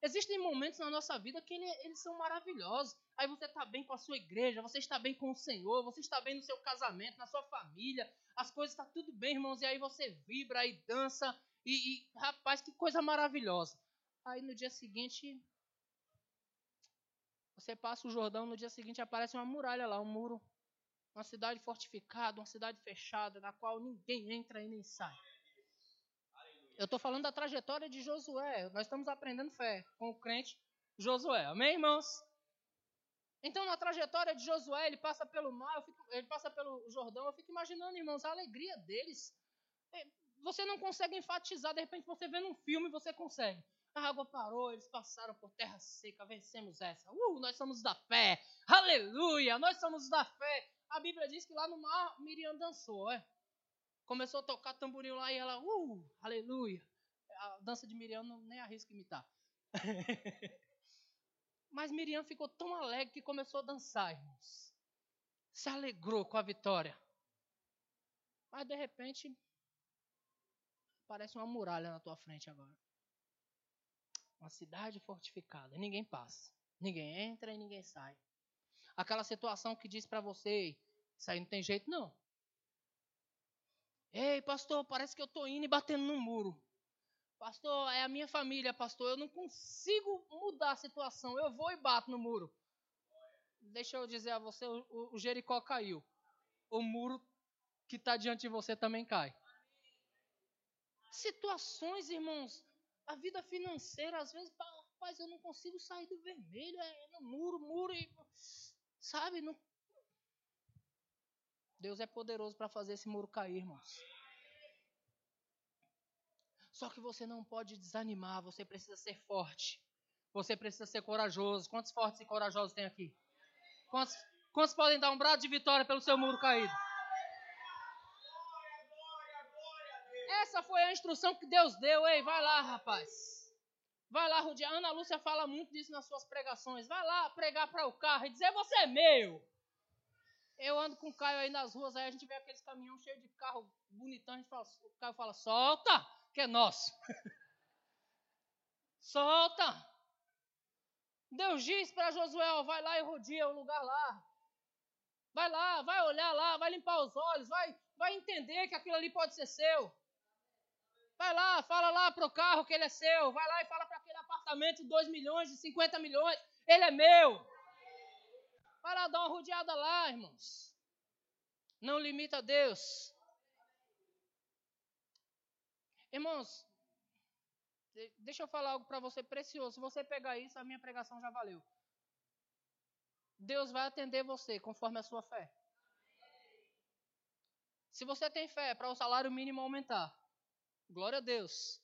Existem momentos na nossa vida que ele, eles são maravilhosos. Aí você está bem com a sua igreja, você está bem com o Senhor, você está bem no seu casamento, na sua família, as coisas estão tá tudo bem, irmãos, e aí você vibra e dança, e, e rapaz, que coisa maravilhosa. Aí no dia seguinte, você passa o Jordão, no dia seguinte aparece uma muralha lá, um muro uma cidade fortificada, uma cidade fechada, na qual ninguém entra e nem sai. Eu estou falando da trajetória de Josué. Nós estamos aprendendo fé com o crente Josué. Amém, irmãos? Então, na trajetória de Josué, ele passa pelo mar, fico, ele passa pelo Jordão. Eu fico imaginando, irmãos, a alegria deles. É, você não consegue enfatizar, de repente você vê num filme, você consegue. A água parou, eles passaram por terra seca, vencemos essa. Uh, nós somos da fé. Aleluia, nós somos da fé a Bíblia diz que lá no mar Miriam dançou, é? Começou a tocar tamborim lá e ela, uh, aleluia. A dança de Miriam não, nem arrisco imitar. Mas Miriam ficou tão alegre que começou a dançar, irmãos. Se alegrou com a vitória. Mas de repente, parece uma muralha na tua frente agora. Uma cidade fortificada. Ninguém passa. Ninguém entra e ninguém sai. Aquela situação que diz para você, isso aí não tem jeito não. Ei, pastor, parece que eu estou indo e batendo no muro. Pastor, é a minha família, pastor. Eu não consigo mudar a situação. Eu vou e bato no muro. Deixa eu dizer a você, o, o Jericó caiu. O muro que está diante de você também cai. Situações, irmãos, a vida financeira, às vezes, rapaz, eu não consigo sair do vermelho, é no muro, muro e. Sabe, não, Deus é poderoso para fazer esse muro cair, irmãos. Só que você não pode desanimar, você precisa ser forte. Você precisa ser corajoso. Quantos fortes e corajosos tem aqui? Quantos, quantos podem dar um brado de vitória pelo seu muro caído? Essa foi a instrução que Deus deu. Ei, vai lá, rapaz. Vai lá, Rudia. Ana Lúcia fala muito disso nas suas pregações. Vai lá pregar para o carro e dizer: Você é meu. Eu ando com o Caio aí nas ruas, aí a gente vê aqueles caminhões cheios de carro bonitão. A gente fala, o Caio fala: Solta, que é nosso. Solta. Deus diz para Josué: Vai lá e rodia o lugar lá. Vai lá, vai olhar lá, vai limpar os olhos, vai, vai entender que aquilo ali pode ser seu. Vai lá, fala lá pro carro que ele é seu. Vai lá e fala para aquele apartamento de 2 milhões, de 50 milhões, ele é meu. Vai lá uma rodeada lá, irmãos. Não limita Deus. Irmãos, deixa eu falar algo para você precioso. Se você pegar isso, a minha pregação já valeu. Deus vai atender você conforme a sua fé. Se você tem fé para o salário mínimo aumentar, Glória a Deus.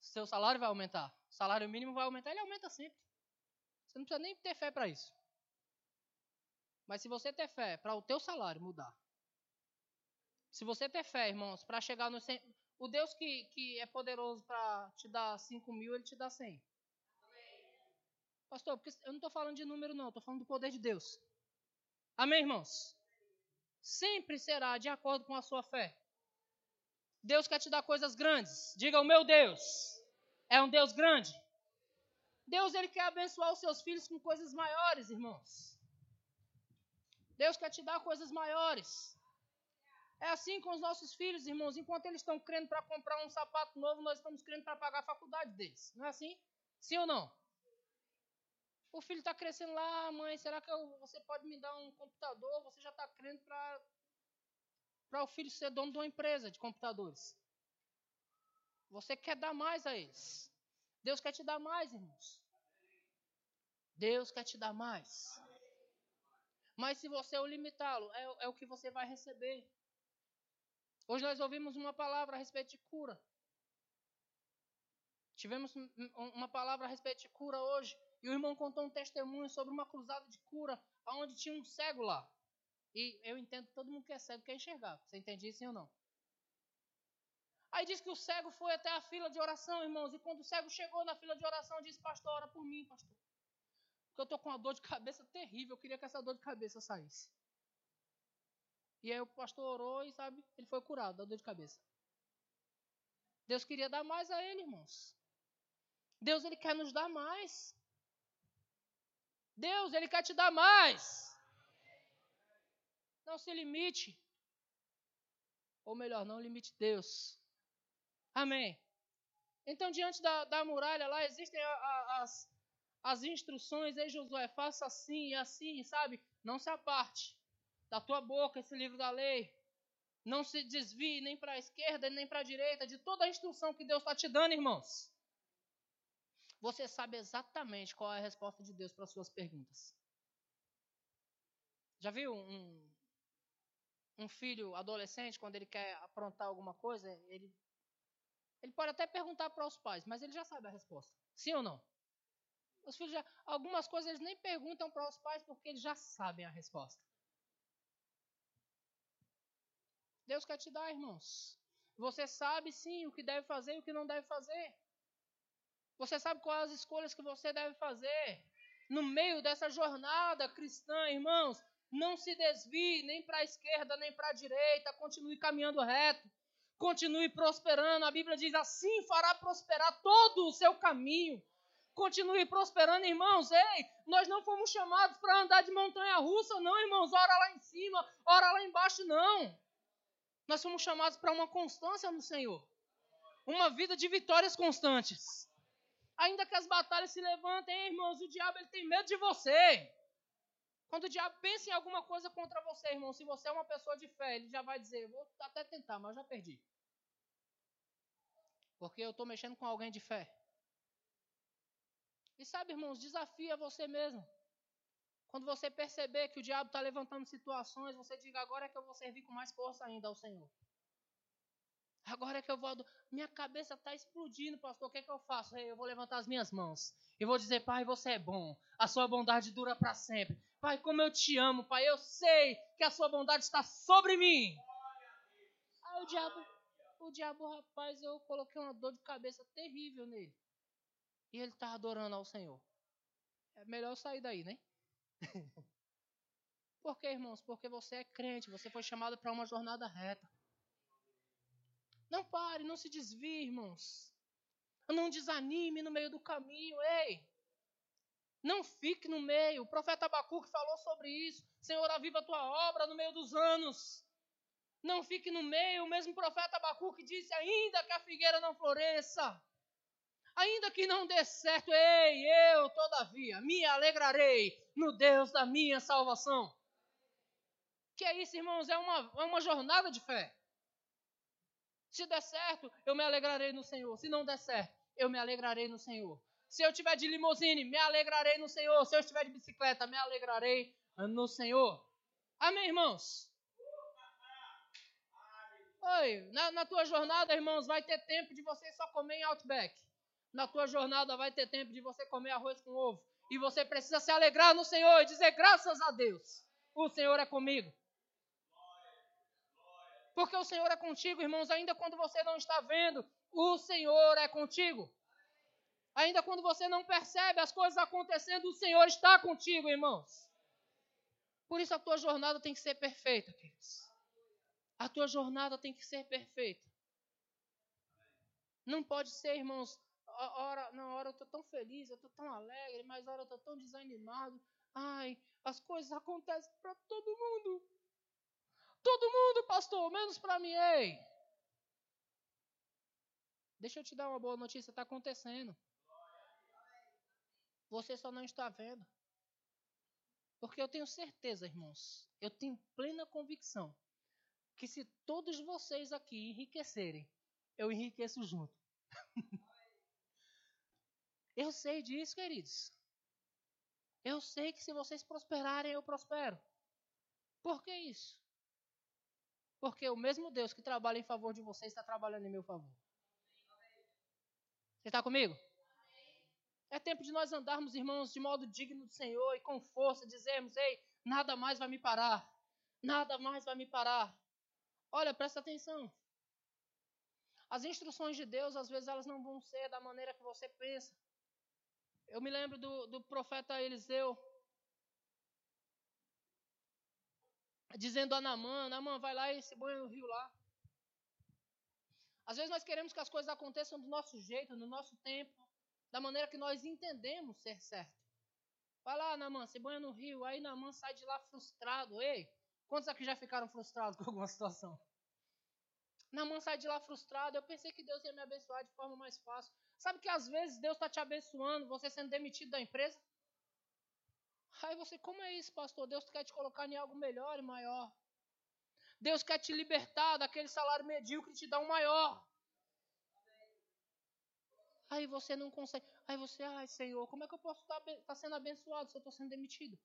Seu salário vai aumentar. O salário mínimo vai aumentar, ele aumenta sempre. Você não precisa nem ter fé para isso. Mas se você ter fé para o teu salário mudar, se você ter fé, irmãos, para chegar no 100, o Deus que, que é poderoso para te dar 5 mil, ele te dá 100. Pastor, porque eu não estou falando de número, não, estou falando do poder de Deus. Amém, irmãos? Sempre será de acordo com a sua fé. Deus quer te dar coisas grandes. Diga o meu Deus. É um Deus grande. Deus ele quer abençoar os seus filhos com coisas maiores, irmãos. Deus quer te dar coisas maiores. É assim com os nossos filhos, irmãos. Enquanto eles estão crendo para comprar um sapato novo, nós estamos crendo para pagar a faculdade deles. Não é assim? Sim ou não? O filho está crescendo lá, mãe, será que eu, você pode me dar um computador? Você já está crendo para para o filho ser dono de uma empresa de computadores. Você quer dar mais a eles. Deus quer te dar mais, irmãos. Deus quer te dar mais. Mas se você o limitá-lo, é, é o que você vai receber. Hoje nós ouvimos uma palavra a respeito de cura. Tivemos uma palavra a respeito de cura hoje. E o irmão contou um testemunho sobre uma cruzada de cura, onde tinha um cego lá. E eu entendo todo mundo que é cego quer enxergar. Você entende isso ou não? Aí diz que o cego foi até a fila de oração, irmãos. E quando o cego chegou na fila de oração, disse: Pastor, ora por mim, pastor. Porque eu estou com uma dor de cabeça terrível. Eu queria que essa dor de cabeça saísse. E aí o pastor orou e, sabe, ele foi curado da dor de cabeça. Deus queria dar mais a ele, irmãos. Deus, ele quer nos dar mais. Deus, ele quer te dar mais. Não se limite. Ou melhor, não limite Deus. Amém. Então, diante da, da muralha lá, existem as, as instruções. Ei, Josué, faça assim e assim, sabe? Não se aparte da tua boca esse livro da lei. Não se desvie nem para a esquerda nem para a direita de toda a instrução que Deus está te dando, irmãos. Você sabe exatamente qual é a resposta de Deus para as suas perguntas. Já viu um, um filho adolescente, quando ele quer aprontar alguma coisa, ele, ele pode até perguntar para os pais, mas ele já sabe a resposta. Sim ou não? Os filhos já, algumas coisas eles nem perguntam para os pais porque eles já sabem a resposta. Deus quer te dar, irmãos. Você sabe sim o que deve fazer e o que não deve fazer. Você sabe quais as escolhas que você deve fazer. No meio dessa jornada cristã, irmãos, não se desvie nem para a esquerda nem para a direita, continue caminhando reto, continue prosperando. A Bíblia diz assim: fará prosperar todo o seu caminho. Continue prosperando, irmãos. Ei, nós não fomos chamados para andar de montanha russa, não, irmãos. Ora lá em cima, ora lá embaixo, não. Nós fomos chamados para uma constância no Senhor. Uma vida de vitórias constantes. Ainda que as batalhas se levantem, irmãos, o diabo ele tem medo de você. Quando o diabo pensa em alguma coisa contra você, irmão, se você é uma pessoa de fé, ele já vai dizer: vou até tentar, mas já perdi. Porque eu estou mexendo com alguém de fé. E sabe, irmãos, desafia você mesmo. Quando você perceber que o diabo está levantando situações, você diga: agora é que eu vou servir com mais força ainda ao Senhor. Agora é que eu vou. Minha cabeça está explodindo, pastor. O que é que eu faço? Eu vou levantar as minhas mãos. E vou dizer: Pai, você é bom. A sua bondade dura para sempre. Pai, como eu te amo, Pai. Eu sei que a sua bondade está sobre mim. Aí o diabo, o diabo, rapaz, eu coloquei uma dor de cabeça terrível nele. E ele está adorando ao Senhor. É melhor eu sair daí, né? Por quê, irmãos? Porque você é crente, você foi chamado para uma jornada reta. Não pare, não se desvie, irmãos. Não desanime no meio do caminho, ei. Não fique no meio. O profeta Abacuque falou sobre isso. Senhor, aviva a tua obra no meio dos anos. Não fique no meio. O mesmo profeta Abacuque disse: ainda que a figueira não floresça, ainda que não dê certo, ei, eu, todavia, me alegrarei no Deus da minha salvação. Que é isso, irmãos? É uma, é uma jornada de fé. Se der certo, eu me alegrarei no Senhor. Se não der certo, eu me alegrarei no Senhor. Se eu tiver de limusine, me alegrarei no Senhor. Se eu estiver de bicicleta, me alegrarei no Senhor. Amém, irmãos? Oi, na, na tua jornada, irmãos, vai ter tempo de você só comer em Outback. Na tua jornada vai ter tempo de você comer arroz com ovo. E você precisa se alegrar no Senhor e dizer graças a Deus. O Senhor é comigo. Porque o Senhor é contigo, irmãos, ainda quando você não está vendo, o Senhor é contigo. Ainda quando você não percebe as coisas acontecendo, o Senhor está contigo, irmãos. Por isso a tua jornada tem que ser perfeita, queridos. A tua jornada tem que ser perfeita. Não pode ser, irmãos, hora, na hora eu estou tão feliz, eu estou tão alegre, mas hora eu estou tão desanimado. Ai, as coisas acontecem para todo mundo. Todo mundo, pastor, menos para mim, ei. Deixa eu te dar uma boa notícia, está acontecendo. Você só não está vendo. Porque eu tenho certeza, irmãos, eu tenho plena convicção que se todos vocês aqui enriquecerem, eu enriqueço junto. eu sei disso, queridos. Eu sei que se vocês prosperarem, eu prospero. Por que isso? Porque o mesmo Deus que trabalha em favor de você está trabalhando em meu favor. Você está comigo? É tempo de nós andarmos, irmãos, de modo digno do Senhor e com força, dizermos: ei, nada mais vai me parar. Nada mais vai me parar. Olha, presta atenção. As instruções de Deus, às vezes, elas não vão ser da maneira que você pensa. Eu me lembro do, do profeta Eliseu, dizendo a Namã, Namã, vai lá e se banha no rio lá. Às vezes nós queremos que as coisas aconteçam do nosso jeito, no nosso tempo, da maneira que nós entendemos ser certo. Vai lá, Namã, se banha no rio, aí Namã sai de lá frustrado. Ei, quantos aqui já ficaram frustrados com alguma situação? Namã sai de lá frustrado, eu pensei que Deus ia me abençoar de forma mais fácil. Sabe que às vezes Deus está te abençoando, você sendo demitido da empresa? Aí você, como é isso, pastor? Deus quer te colocar em algo melhor e maior. Deus quer te libertar daquele salário medíocre e te dar um maior. Aí você não consegue. Aí você, ai Senhor, como é que eu posso estar, estar sendo abençoado se eu estou sendo demitido?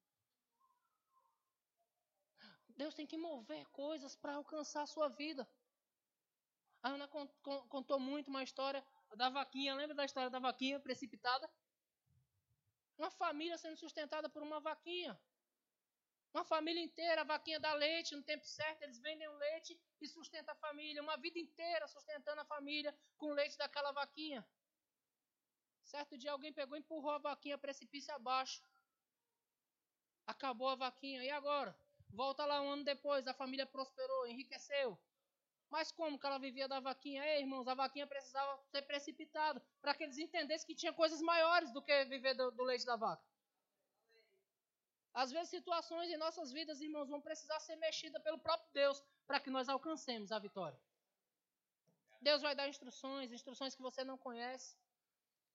Deus tem que mover coisas para alcançar a sua vida. A Ana contou muito uma história da vaquinha. Lembra da história da vaquinha precipitada? Uma família sendo sustentada por uma vaquinha. Uma família inteira, a vaquinha dá leite no tempo certo, eles vendem o leite e sustenta a família. Uma vida inteira sustentando a família com o leite daquela vaquinha. Certo dia alguém pegou e empurrou a vaquinha precipício abaixo. Acabou a vaquinha. E agora? Volta lá um ano depois, a família prosperou, enriqueceu. Mas como que ela vivia da vaquinha? Ei, irmãos, a vaquinha precisava ser precipitada para que eles entendessem que tinha coisas maiores do que viver do, do leite da vaca. Às vezes, situações em nossas vidas, irmãos, vão precisar ser mexidas pelo próprio Deus para que nós alcancemos a vitória. Deus vai dar instruções, instruções que você não conhece.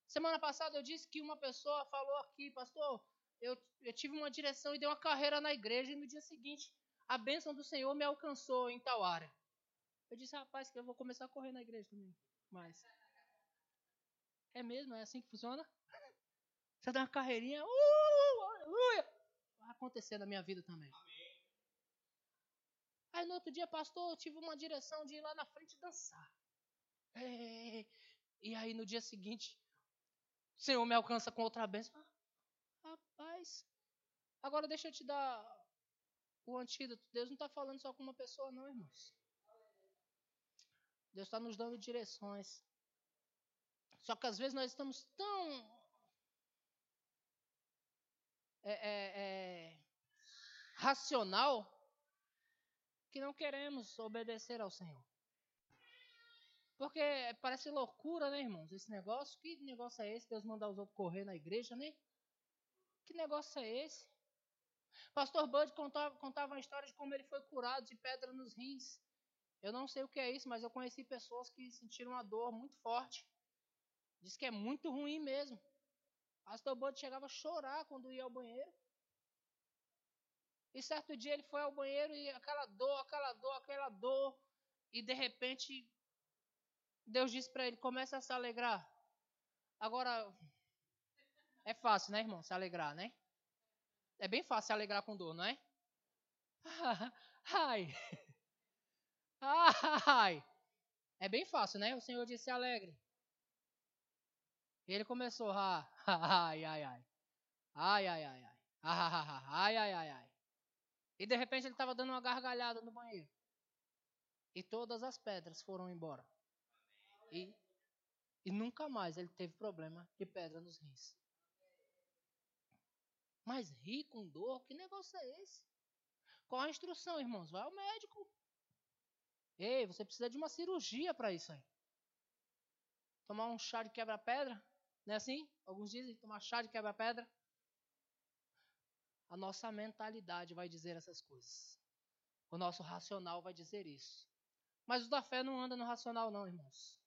Semana passada eu disse que uma pessoa falou aqui, pastor, eu, eu tive uma direção e dei uma carreira na igreja e no dia seguinte a bênção do Senhor me alcançou em tal área. Eu disse, rapaz, que eu vou começar a correr na igreja também. Mas. É mesmo? É assim que funciona? Você dá uma carreirinha. Uh, aleluia! acontecer na minha vida também. Aí no outro dia, pastor, eu tive uma direção de ir lá na frente dançar. É, e aí no dia seguinte, o Senhor me alcança com outra bênção. Ah, rapaz, agora deixa eu te dar o antídoto. Deus não está falando só com uma pessoa, não, irmãos. Deus está nos dando direções. Só que às vezes nós estamos tão é, é, é, racional que não queremos obedecer ao Senhor. Porque parece loucura, né, irmãos? Esse negócio. Que negócio é esse? Deus mandar os outros correr na igreja, né? Que negócio é esse? Pastor Bud contava, contava história de como ele foi curado de pedra nos rins. Eu não sei o que é isso, mas eu conheci pessoas que sentiram uma dor muito forte. Diz que é muito ruim mesmo. Pastor Bud chegava a chorar quando ia ao banheiro. E certo dia ele foi ao banheiro e aquela dor, aquela dor, aquela dor. E de repente, Deus disse para ele: começa a se alegrar. Agora, é fácil, né, irmão? Se alegrar, né? É bem fácil se alegrar com dor, não é? Ai. Ai. É bem fácil, né? O Senhor disse alegre. Ele começou, ah, ai, ai, ai. Ai, ai, ai, ai. Ai, ai, ai, ai. E de repente ele estava dando uma gargalhada no banheiro. E todas as pedras foram embora. E, e nunca mais ele teve problema de pedra nos rins. Mas rir com dor, que negócio é esse? Qual a instrução, irmãos? Vai ao médico. Ei, você precisa de uma cirurgia para isso aí. Tomar um chá de quebra-pedra? Não é assim? Alguns dizem tomar chá de quebra-pedra. A nossa mentalidade vai dizer essas coisas. O nosso racional vai dizer isso. Mas o da fé não anda no racional, não, irmãos.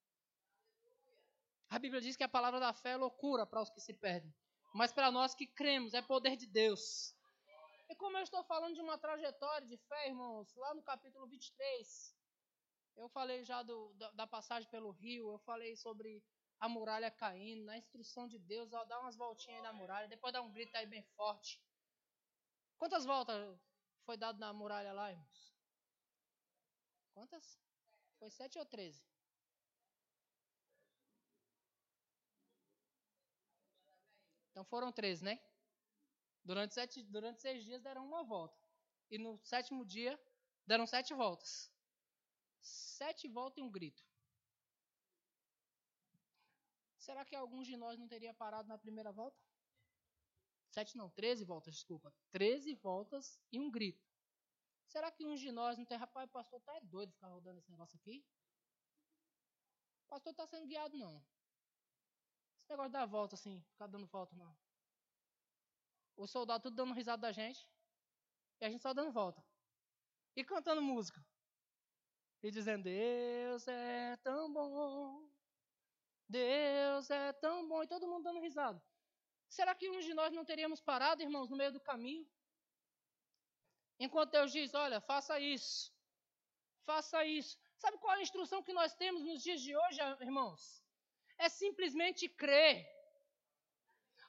A Bíblia diz que a palavra da fé é loucura para os que se perdem. Mas para nós que cremos, é poder de Deus. E como eu estou falando de uma trajetória de fé, irmãos, lá no capítulo 23, eu falei já do, da, da passagem pelo rio, eu falei sobre a muralha caindo, na instrução de Deus, ó, dá umas voltinhas aí na muralha, depois dá um grito aí bem forte. Quantas voltas foi dado na muralha lá, irmãos? Quantas? Foi sete ou treze? Então foram três, né? Durante, sete, durante seis dias deram uma volta. E no sétimo dia deram sete voltas. Sete voltas e um grito. Será que alguns de nós não teria parado na primeira volta? Sete não, treze voltas, desculpa. Treze voltas e um grito. Será que uns de nós não tem, rapaz, o pastor tá doido ficar rodando esse negócio aqui? O pastor tá sendo guiado, não. Esse negócio da volta, assim, ficar dando volta, não. O soldado tudo dando risada da gente. E a gente só dando volta. E cantando música. E dizendo, Deus é tão bom. Deus é tão bom. E todo mundo dando risada. Será que uns de nós não teríamos parado, irmãos, no meio do caminho? Enquanto Deus diz: Olha, faça isso. Faça isso. Sabe qual é a instrução que nós temos nos dias de hoje, irmãos? É simplesmente crer.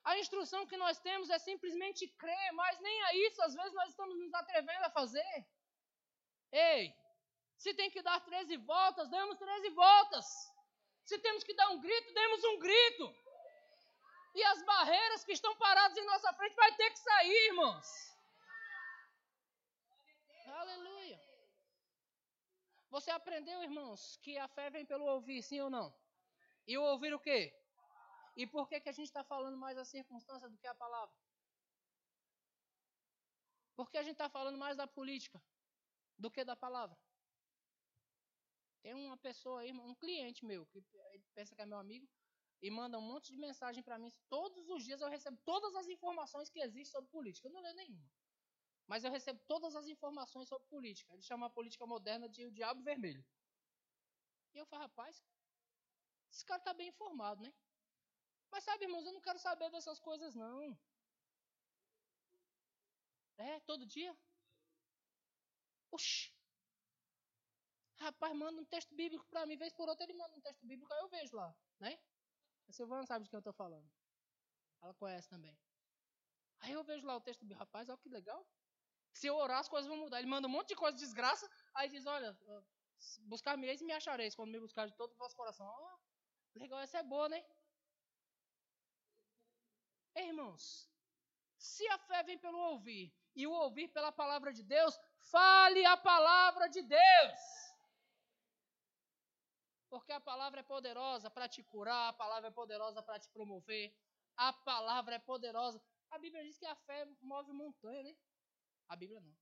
A instrução que nós temos é simplesmente crer, mas nem a isso às vezes nós estamos nos atrevendo a fazer. Ei, se tem que dar 13 voltas, damos 13 voltas. Se temos que dar um grito, demos um grito. E as barreiras que estão paradas em nossa frente vai ter que sair, irmãos. Aleluia. Você aprendeu, irmãos, que a fé vem pelo ouvir, sim ou não? E o ouvir o quê? E por que, que a gente está falando mais a circunstância do que a palavra? Porque a gente está falando mais da política do que da palavra. Tem uma pessoa aí, um cliente meu, que pensa que é meu amigo, e manda um monte de mensagem para mim. Todos os dias eu recebo todas as informações que existem sobre política. Eu não leio nenhuma. Mas eu recebo todas as informações sobre política. Ele chama a política moderna de o diabo vermelho. E eu falo, rapaz, esse cara está bem informado, né? Mas sabe, irmãos, eu não quero saber dessas coisas, não. É, todo dia? Oxi. Rapaz, manda um texto bíblico para mim, vez por outra ele manda um texto bíblico, aí eu vejo lá, né? A Silvana sabe de quem eu estou falando. Ela conhece também. Aí eu vejo lá o texto do rapaz, olha que legal. Se eu orar, as coisas vão mudar. Ele manda um monte de coisa de desgraça, aí diz, olha, buscar-me eis e me achareis, quando me buscar de todo o vosso coração. Oh, legal, essa é boa, né? Ei, irmãos, se a fé vem pelo ouvir, e o ouvir pela palavra de Deus, fale a palavra de Deus. Porque a palavra é poderosa para te curar, a palavra é poderosa para te promover, a palavra é poderosa. A Bíblia diz que a fé move montanha, né? A Bíblia não.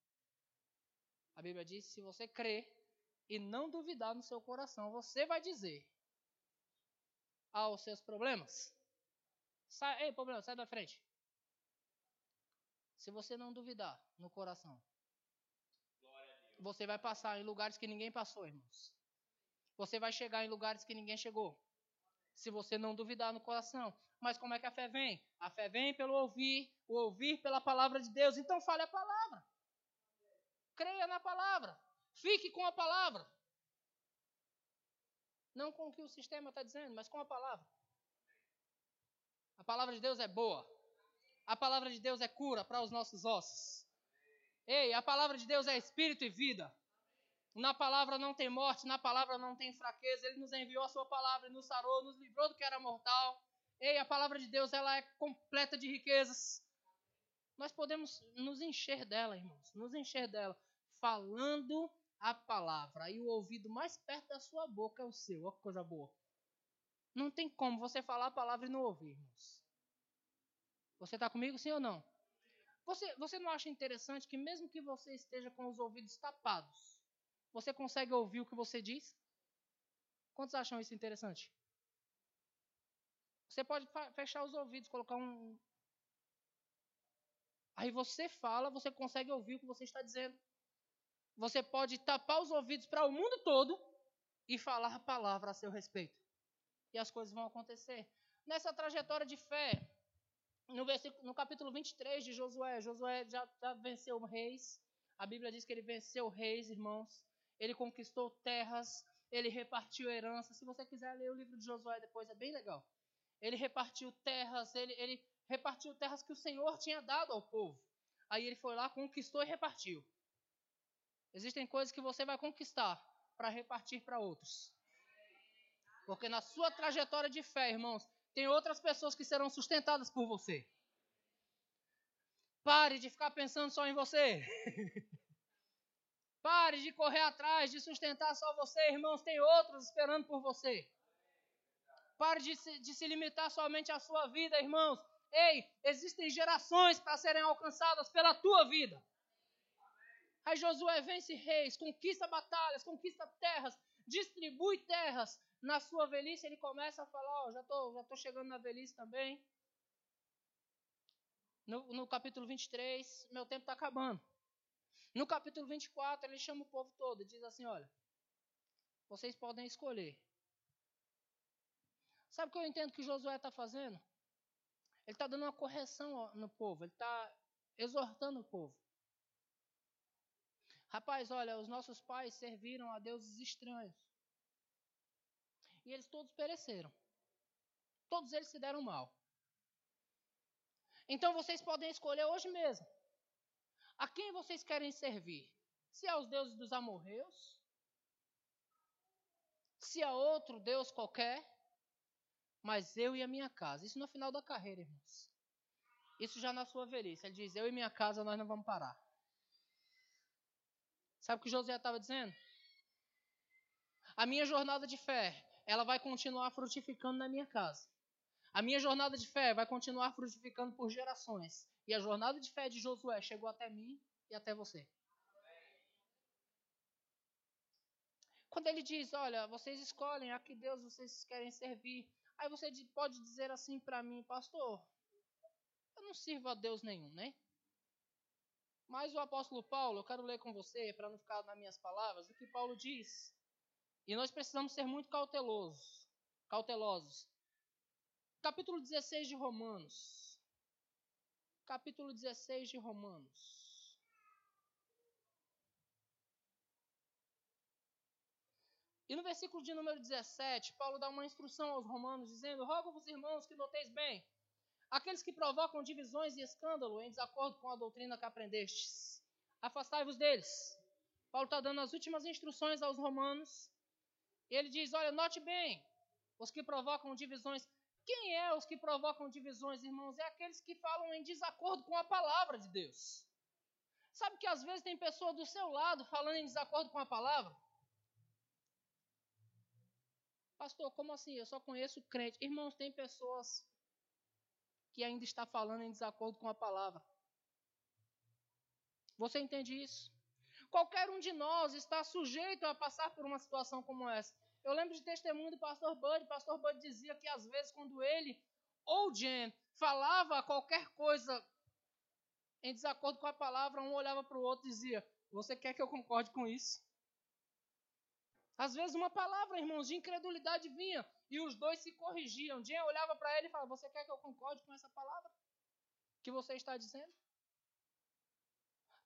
A Bíblia diz: se você crer e não duvidar no seu coração, você vai dizer aos seus problemas: sai, ei, problema, sai da frente. Se você não duvidar no coração, você vai passar em lugares que ninguém passou, irmãos. Você vai chegar em lugares que ninguém chegou. Se você não duvidar no coração. Mas como é que a fé vem? A fé vem pelo ouvir, o ouvir pela palavra de Deus. Então fale a palavra. Creia na palavra. Fique com a palavra. Não com o que o sistema está dizendo, mas com a palavra. A palavra de Deus é boa. A palavra de Deus é cura para os nossos ossos. Ei, a palavra de Deus é espírito e vida. Na palavra não tem morte, na palavra não tem fraqueza. Ele nos enviou a sua palavra e nos sarou, nos livrou do que era mortal. Ei, a palavra de Deus ela é completa de riquezas. Nós podemos nos encher dela, irmãos, nos encher dela, falando a palavra. E o ouvido mais perto da sua boca é o seu. Olha que coisa boa. Não tem como você falar a palavra e não ouvir, irmãos. Você está comigo, sim ou não? Você, você não acha interessante que, mesmo que você esteja com os ouvidos tapados, você consegue ouvir o que você diz? Quantos acham isso interessante? Você pode fechar os ouvidos, colocar um. Aí você fala, você consegue ouvir o que você está dizendo. Você pode tapar os ouvidos para o mundo todo e falar a palavra a seu respeito. E as coisas vão acontecer. Nessa trajetória de fé, no, versículo, no capítulo 23 de Josué, Josué já, já venceu reis. A Bíblia diz que ele venceu reis, irmãos. Ele conquistou terras, ele repartiu herança. Se você quiser ler o livro de Josué depois, é bem legal. Ele repartiu terras, ele, ele repartiu terras que o Senhor tinha dado ao povo. Aí ele foi lá, conquistou e repartiu. Existem coisas que você vai conquistar para repartir para outros. Porque na sua trajetória de fé, irmãos, tem outras pessoas que serão sustentadas por você. Pare de ficar pensando só em você. Pare de correr atrás, de sustentar só você, irmãos. Tem outros esperando por você. Pare de se, de se limitar somente à sua vida, irmãos. Ei, existem gerações para serem alcançadas pela tua vida. Aí Josué vence reis, conquista batalhas, conquista terras, distribui terras, na sua velhice, ele começa a falar: Ó, oh, já estou já tô chegando na velhice também. No, no capítulo 23, meu tempo está acabando. No capítulo 24, ele chama o povo todo e diz assim: Olha, vocês podem escolher. Sabe o que eu entendo que Josué está fazendo? Ele está dando uma correção no povo, ele está exortando o povo. Rapaz, olha, os nossos pais serviram a deuses estranhos e eles todos pereceram. Todos eles se deram mal. Então vocês podem escolher hoje mesmo. A quem vocês querem servir? Se aos deuses dos amorreus? Se a outro deus qualquer? Mas eu e a minha casa. Isso no final da carreira, irmãos. Isso já na sua velhice. Ele diz: Eu e minha casa nós não vamos parar. Sabe o que José estava dizendo? A minha jornada de fé ela vai continuar frutificando na minha casa. A minha jornada de fé vai continuar frutificando por gerações. E a jornada de fé de Josué chegou até mim e até você. Quando ele diz, olha, vocês escolhem a que Deus vocês querem servir. Aí você pode dizer assim para mim, pastor, eu não sirvo a Deus nenhum, né? Mas o apóstolo Paulo, eu quero ler com você, para não ficar nas minhas palavras, o que Paulo diz e nós precisamos ser muito cautelosos. Cautelosos. Capítulo 16 de Romanos. Capítulo 16 de Romanos. E no versículo de número 17, Paulo dá uma instrução aos romanos, dizendo: Rogo-vos, irmãos, que noteis bem Aqueles que provocam divisões e escândalo em desacordo com a doutrina que aprendestes. Afastai-vos deles. Paulo está dando as últimas instruções aos romanos. E ele diz: Olha, note bem, os que provocam divisões. Quem é os que provocam divisões, irmãos? É aqueles que falam em desacordo com a palavra de Deus. Sabe que às vezes tem pessoa do seu lado falando em desacordo com a palavra? Pastor, como assim? Eu só conheço crente. Irmãos, tem pessoas que ainda está falando em desacordo com a palavra. Você entende isso? Qualquer um de nós está sujeito a passar por uma situação como essa. Eu lembro de testemunho do pastor Bud. O pastor Bud dizia que às vezes quando ele ou Jen falava qualquer coisa em desacordo com a palavra, um olhava para o outro e dizia: Você quer que eu concorde com isso? Às vezes uma palavra, irmãos, de incredulidade vinha e os dois se corrigiam. Jen olhava para ele e falava: Você quer que eu concorde com essa palavra que você está dizendo?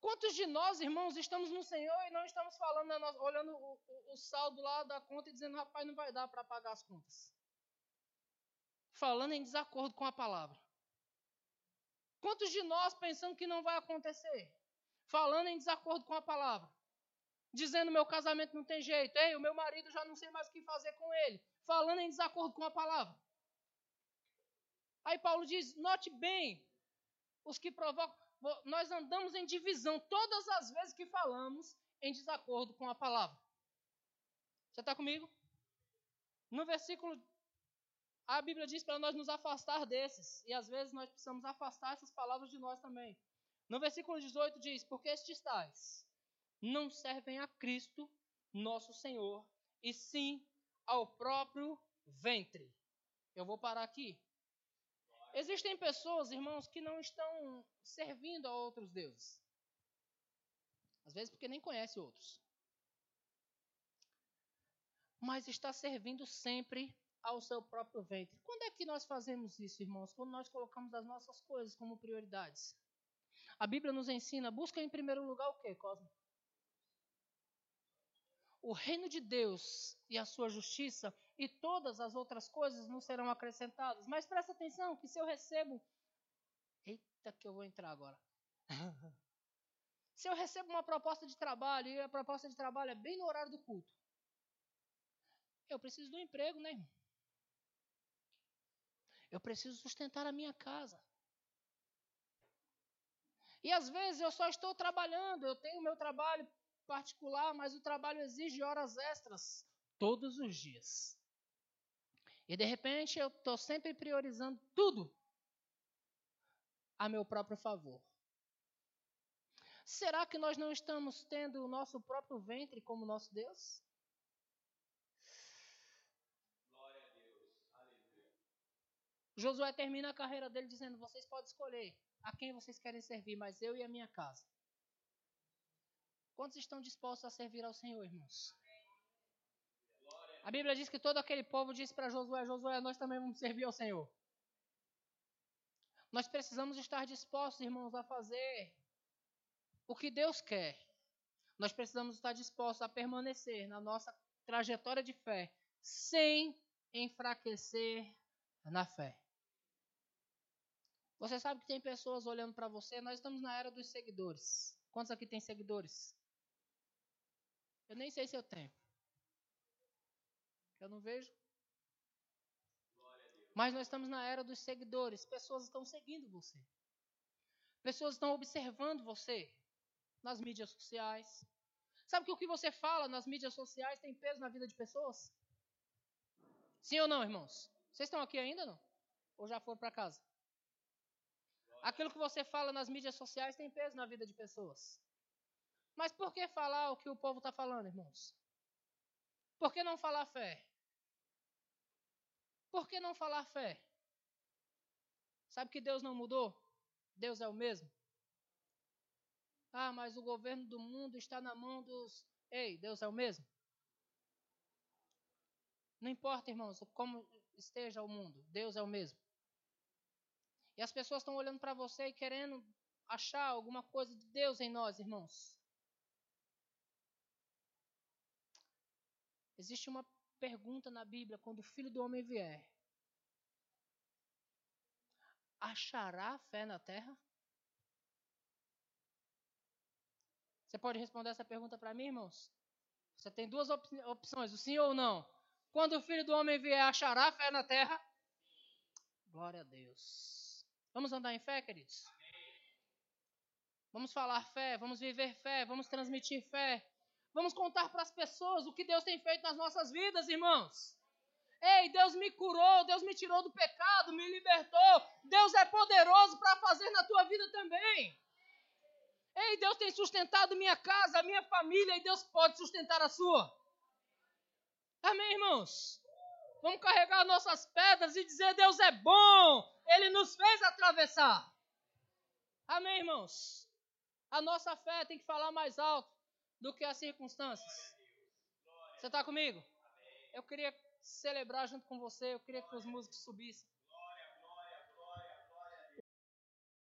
Quantos de nós, irmãos, estamos no Senhor e não estamos falando, olhando o, o, o saldo lá da conta e dizendo, rapaz, não vai dar para pagar as contas? Falando em desacordo com a palavra. Quantos de nós pensando que não vai acontecer? Falando em desacordo com a palavra. Dizendo meu casamento não tem jeito. Ei, o meu marido já não sei mais o que fazer com ele. Falando em desacordo com a palavra. Aí Paulo diz: note bem os que provocam nós andamos em divisão todas as vezes que falamos em desacordo com a palavra. Você está comigo? No versículo, a Bíblia diz para nós nos afastar desses. E às vezes nós precisamos afastar essas palavras de nós também. No versículo 18 diz: Porque estes tais não servem a Cristo, nosso Senhor, e sim ao próprio ventre. Eu vou parar aqui. Existem pessoas, irmãos, que não estão servindo a outros deuses. Às vezes porque nem conhece outros. Mas está servindo sempre ao seu próprio ventre. Quando é que nós fazemos isso, irmãos? Quando nós colocamos as nossas coisas como prioridades. A Bíblia nos ensina, busca em primeiro lugar o quê, Cosmo? o reino de Deus e a sua justiça, e todas as outras coisas não serão acrescentadas. Mas presta atenção que se eu recebo. Eita, que eu vou entrar agora. se eu recebo uma proposta de trabalho e a proposta de trabalho é bem no horário do culto, eu preciso do emprego, né, irmão? Eu preciso sustentar a minha casa. E às vezes eu só estou trabalhando, eu tenho meu trabalho particular, mas o trabalho exige horas extras todos os dias. E de repente eu estou sempre priorizando tudo a meu próprio favor. Será que nós não estamos tendo o nosso próprio ventre como nosso Deus? Glória a Deus. Aleluia. Josué termina a carreira dele dizendo: Vocês podem escolher a quem vocês querem servir, mas eu e a minha casa. Quantos estão dispostos a servir ao Senhor, irmãos? A Bíblia diz que todo aquele povo disse para Josué: Josué, nós também vamos servir ao Senhor. Nós precisamos estar dispostos, irmãos, a fazer o que Deus quer. Nós precisamos estar dispostos a permanecer na nossa trajetória de fé, sem enfraquecer na fé. Você sabe que tem pessoas olhando para você, nós estamos na era dos seguidores. Quantos aqui têm seguidores? Eu nem sei se eu tenho. Eu não vejo. Mas nós estamos na era dos seguidores. Pessoas estão seguindo você. Pessoas estão observando você nas mídias sociais. Sabe que o que você fala nas mídias sociais tem peso na vida de pessoas? Sim ou não, irmãos? Vocês estão aqui ainda não? Ou já foram para casa? Aquilo que você fala nas mídias sociais tem peso na vida de pessoas. Mas por que falar o que o povo está falando, irmãos? Por que não falar fé? Por que não falar fé? Sabe que Deus não mudou? Deus é o mesmo? Ah, mas o governo do mundo está na mão dos. Ei, Deus é o mesmo? Não importa, irmãos, como esteja o mundo, Deus é o mesmo. E as pessoas estão olhando para você e querendo achar alguma coisa de Deus em nós, irmãos. Existe uma pergunta na Bíblia quando o filho do homem vier. achará fé na terra? Você pode responder essa pergunta para mim, irmãos? Você tem duas op opções, o sim ou não. Quando o filho do homem vier, achará fé na terra? Glória a Deus. Vamos andar em fé, queridos? Vamos falar fé, vamos viver fé, vamos transmitir fé. Vamos contar para as pessoas o que Deus tem feito nas nossas vidas, irmãos. Ei, Deus me curou, Deus me tirou do pecado, me libertou. Deus é poderoso para fazer na tua vida também. Ei, Deus tem sustentado minha casa, minha família, e Deus pode sustentar a sua. Amém, irmãos? Vamos carregar nossas pedras e dizer: Deus é bom, Ele nos fez atravessar. Amém, irmãos? A nossa fé tem que falar mais alto do que as circunstâncias. Você está comigo? Eu queria celebrar junto com você, eu queria que os músicos subissem.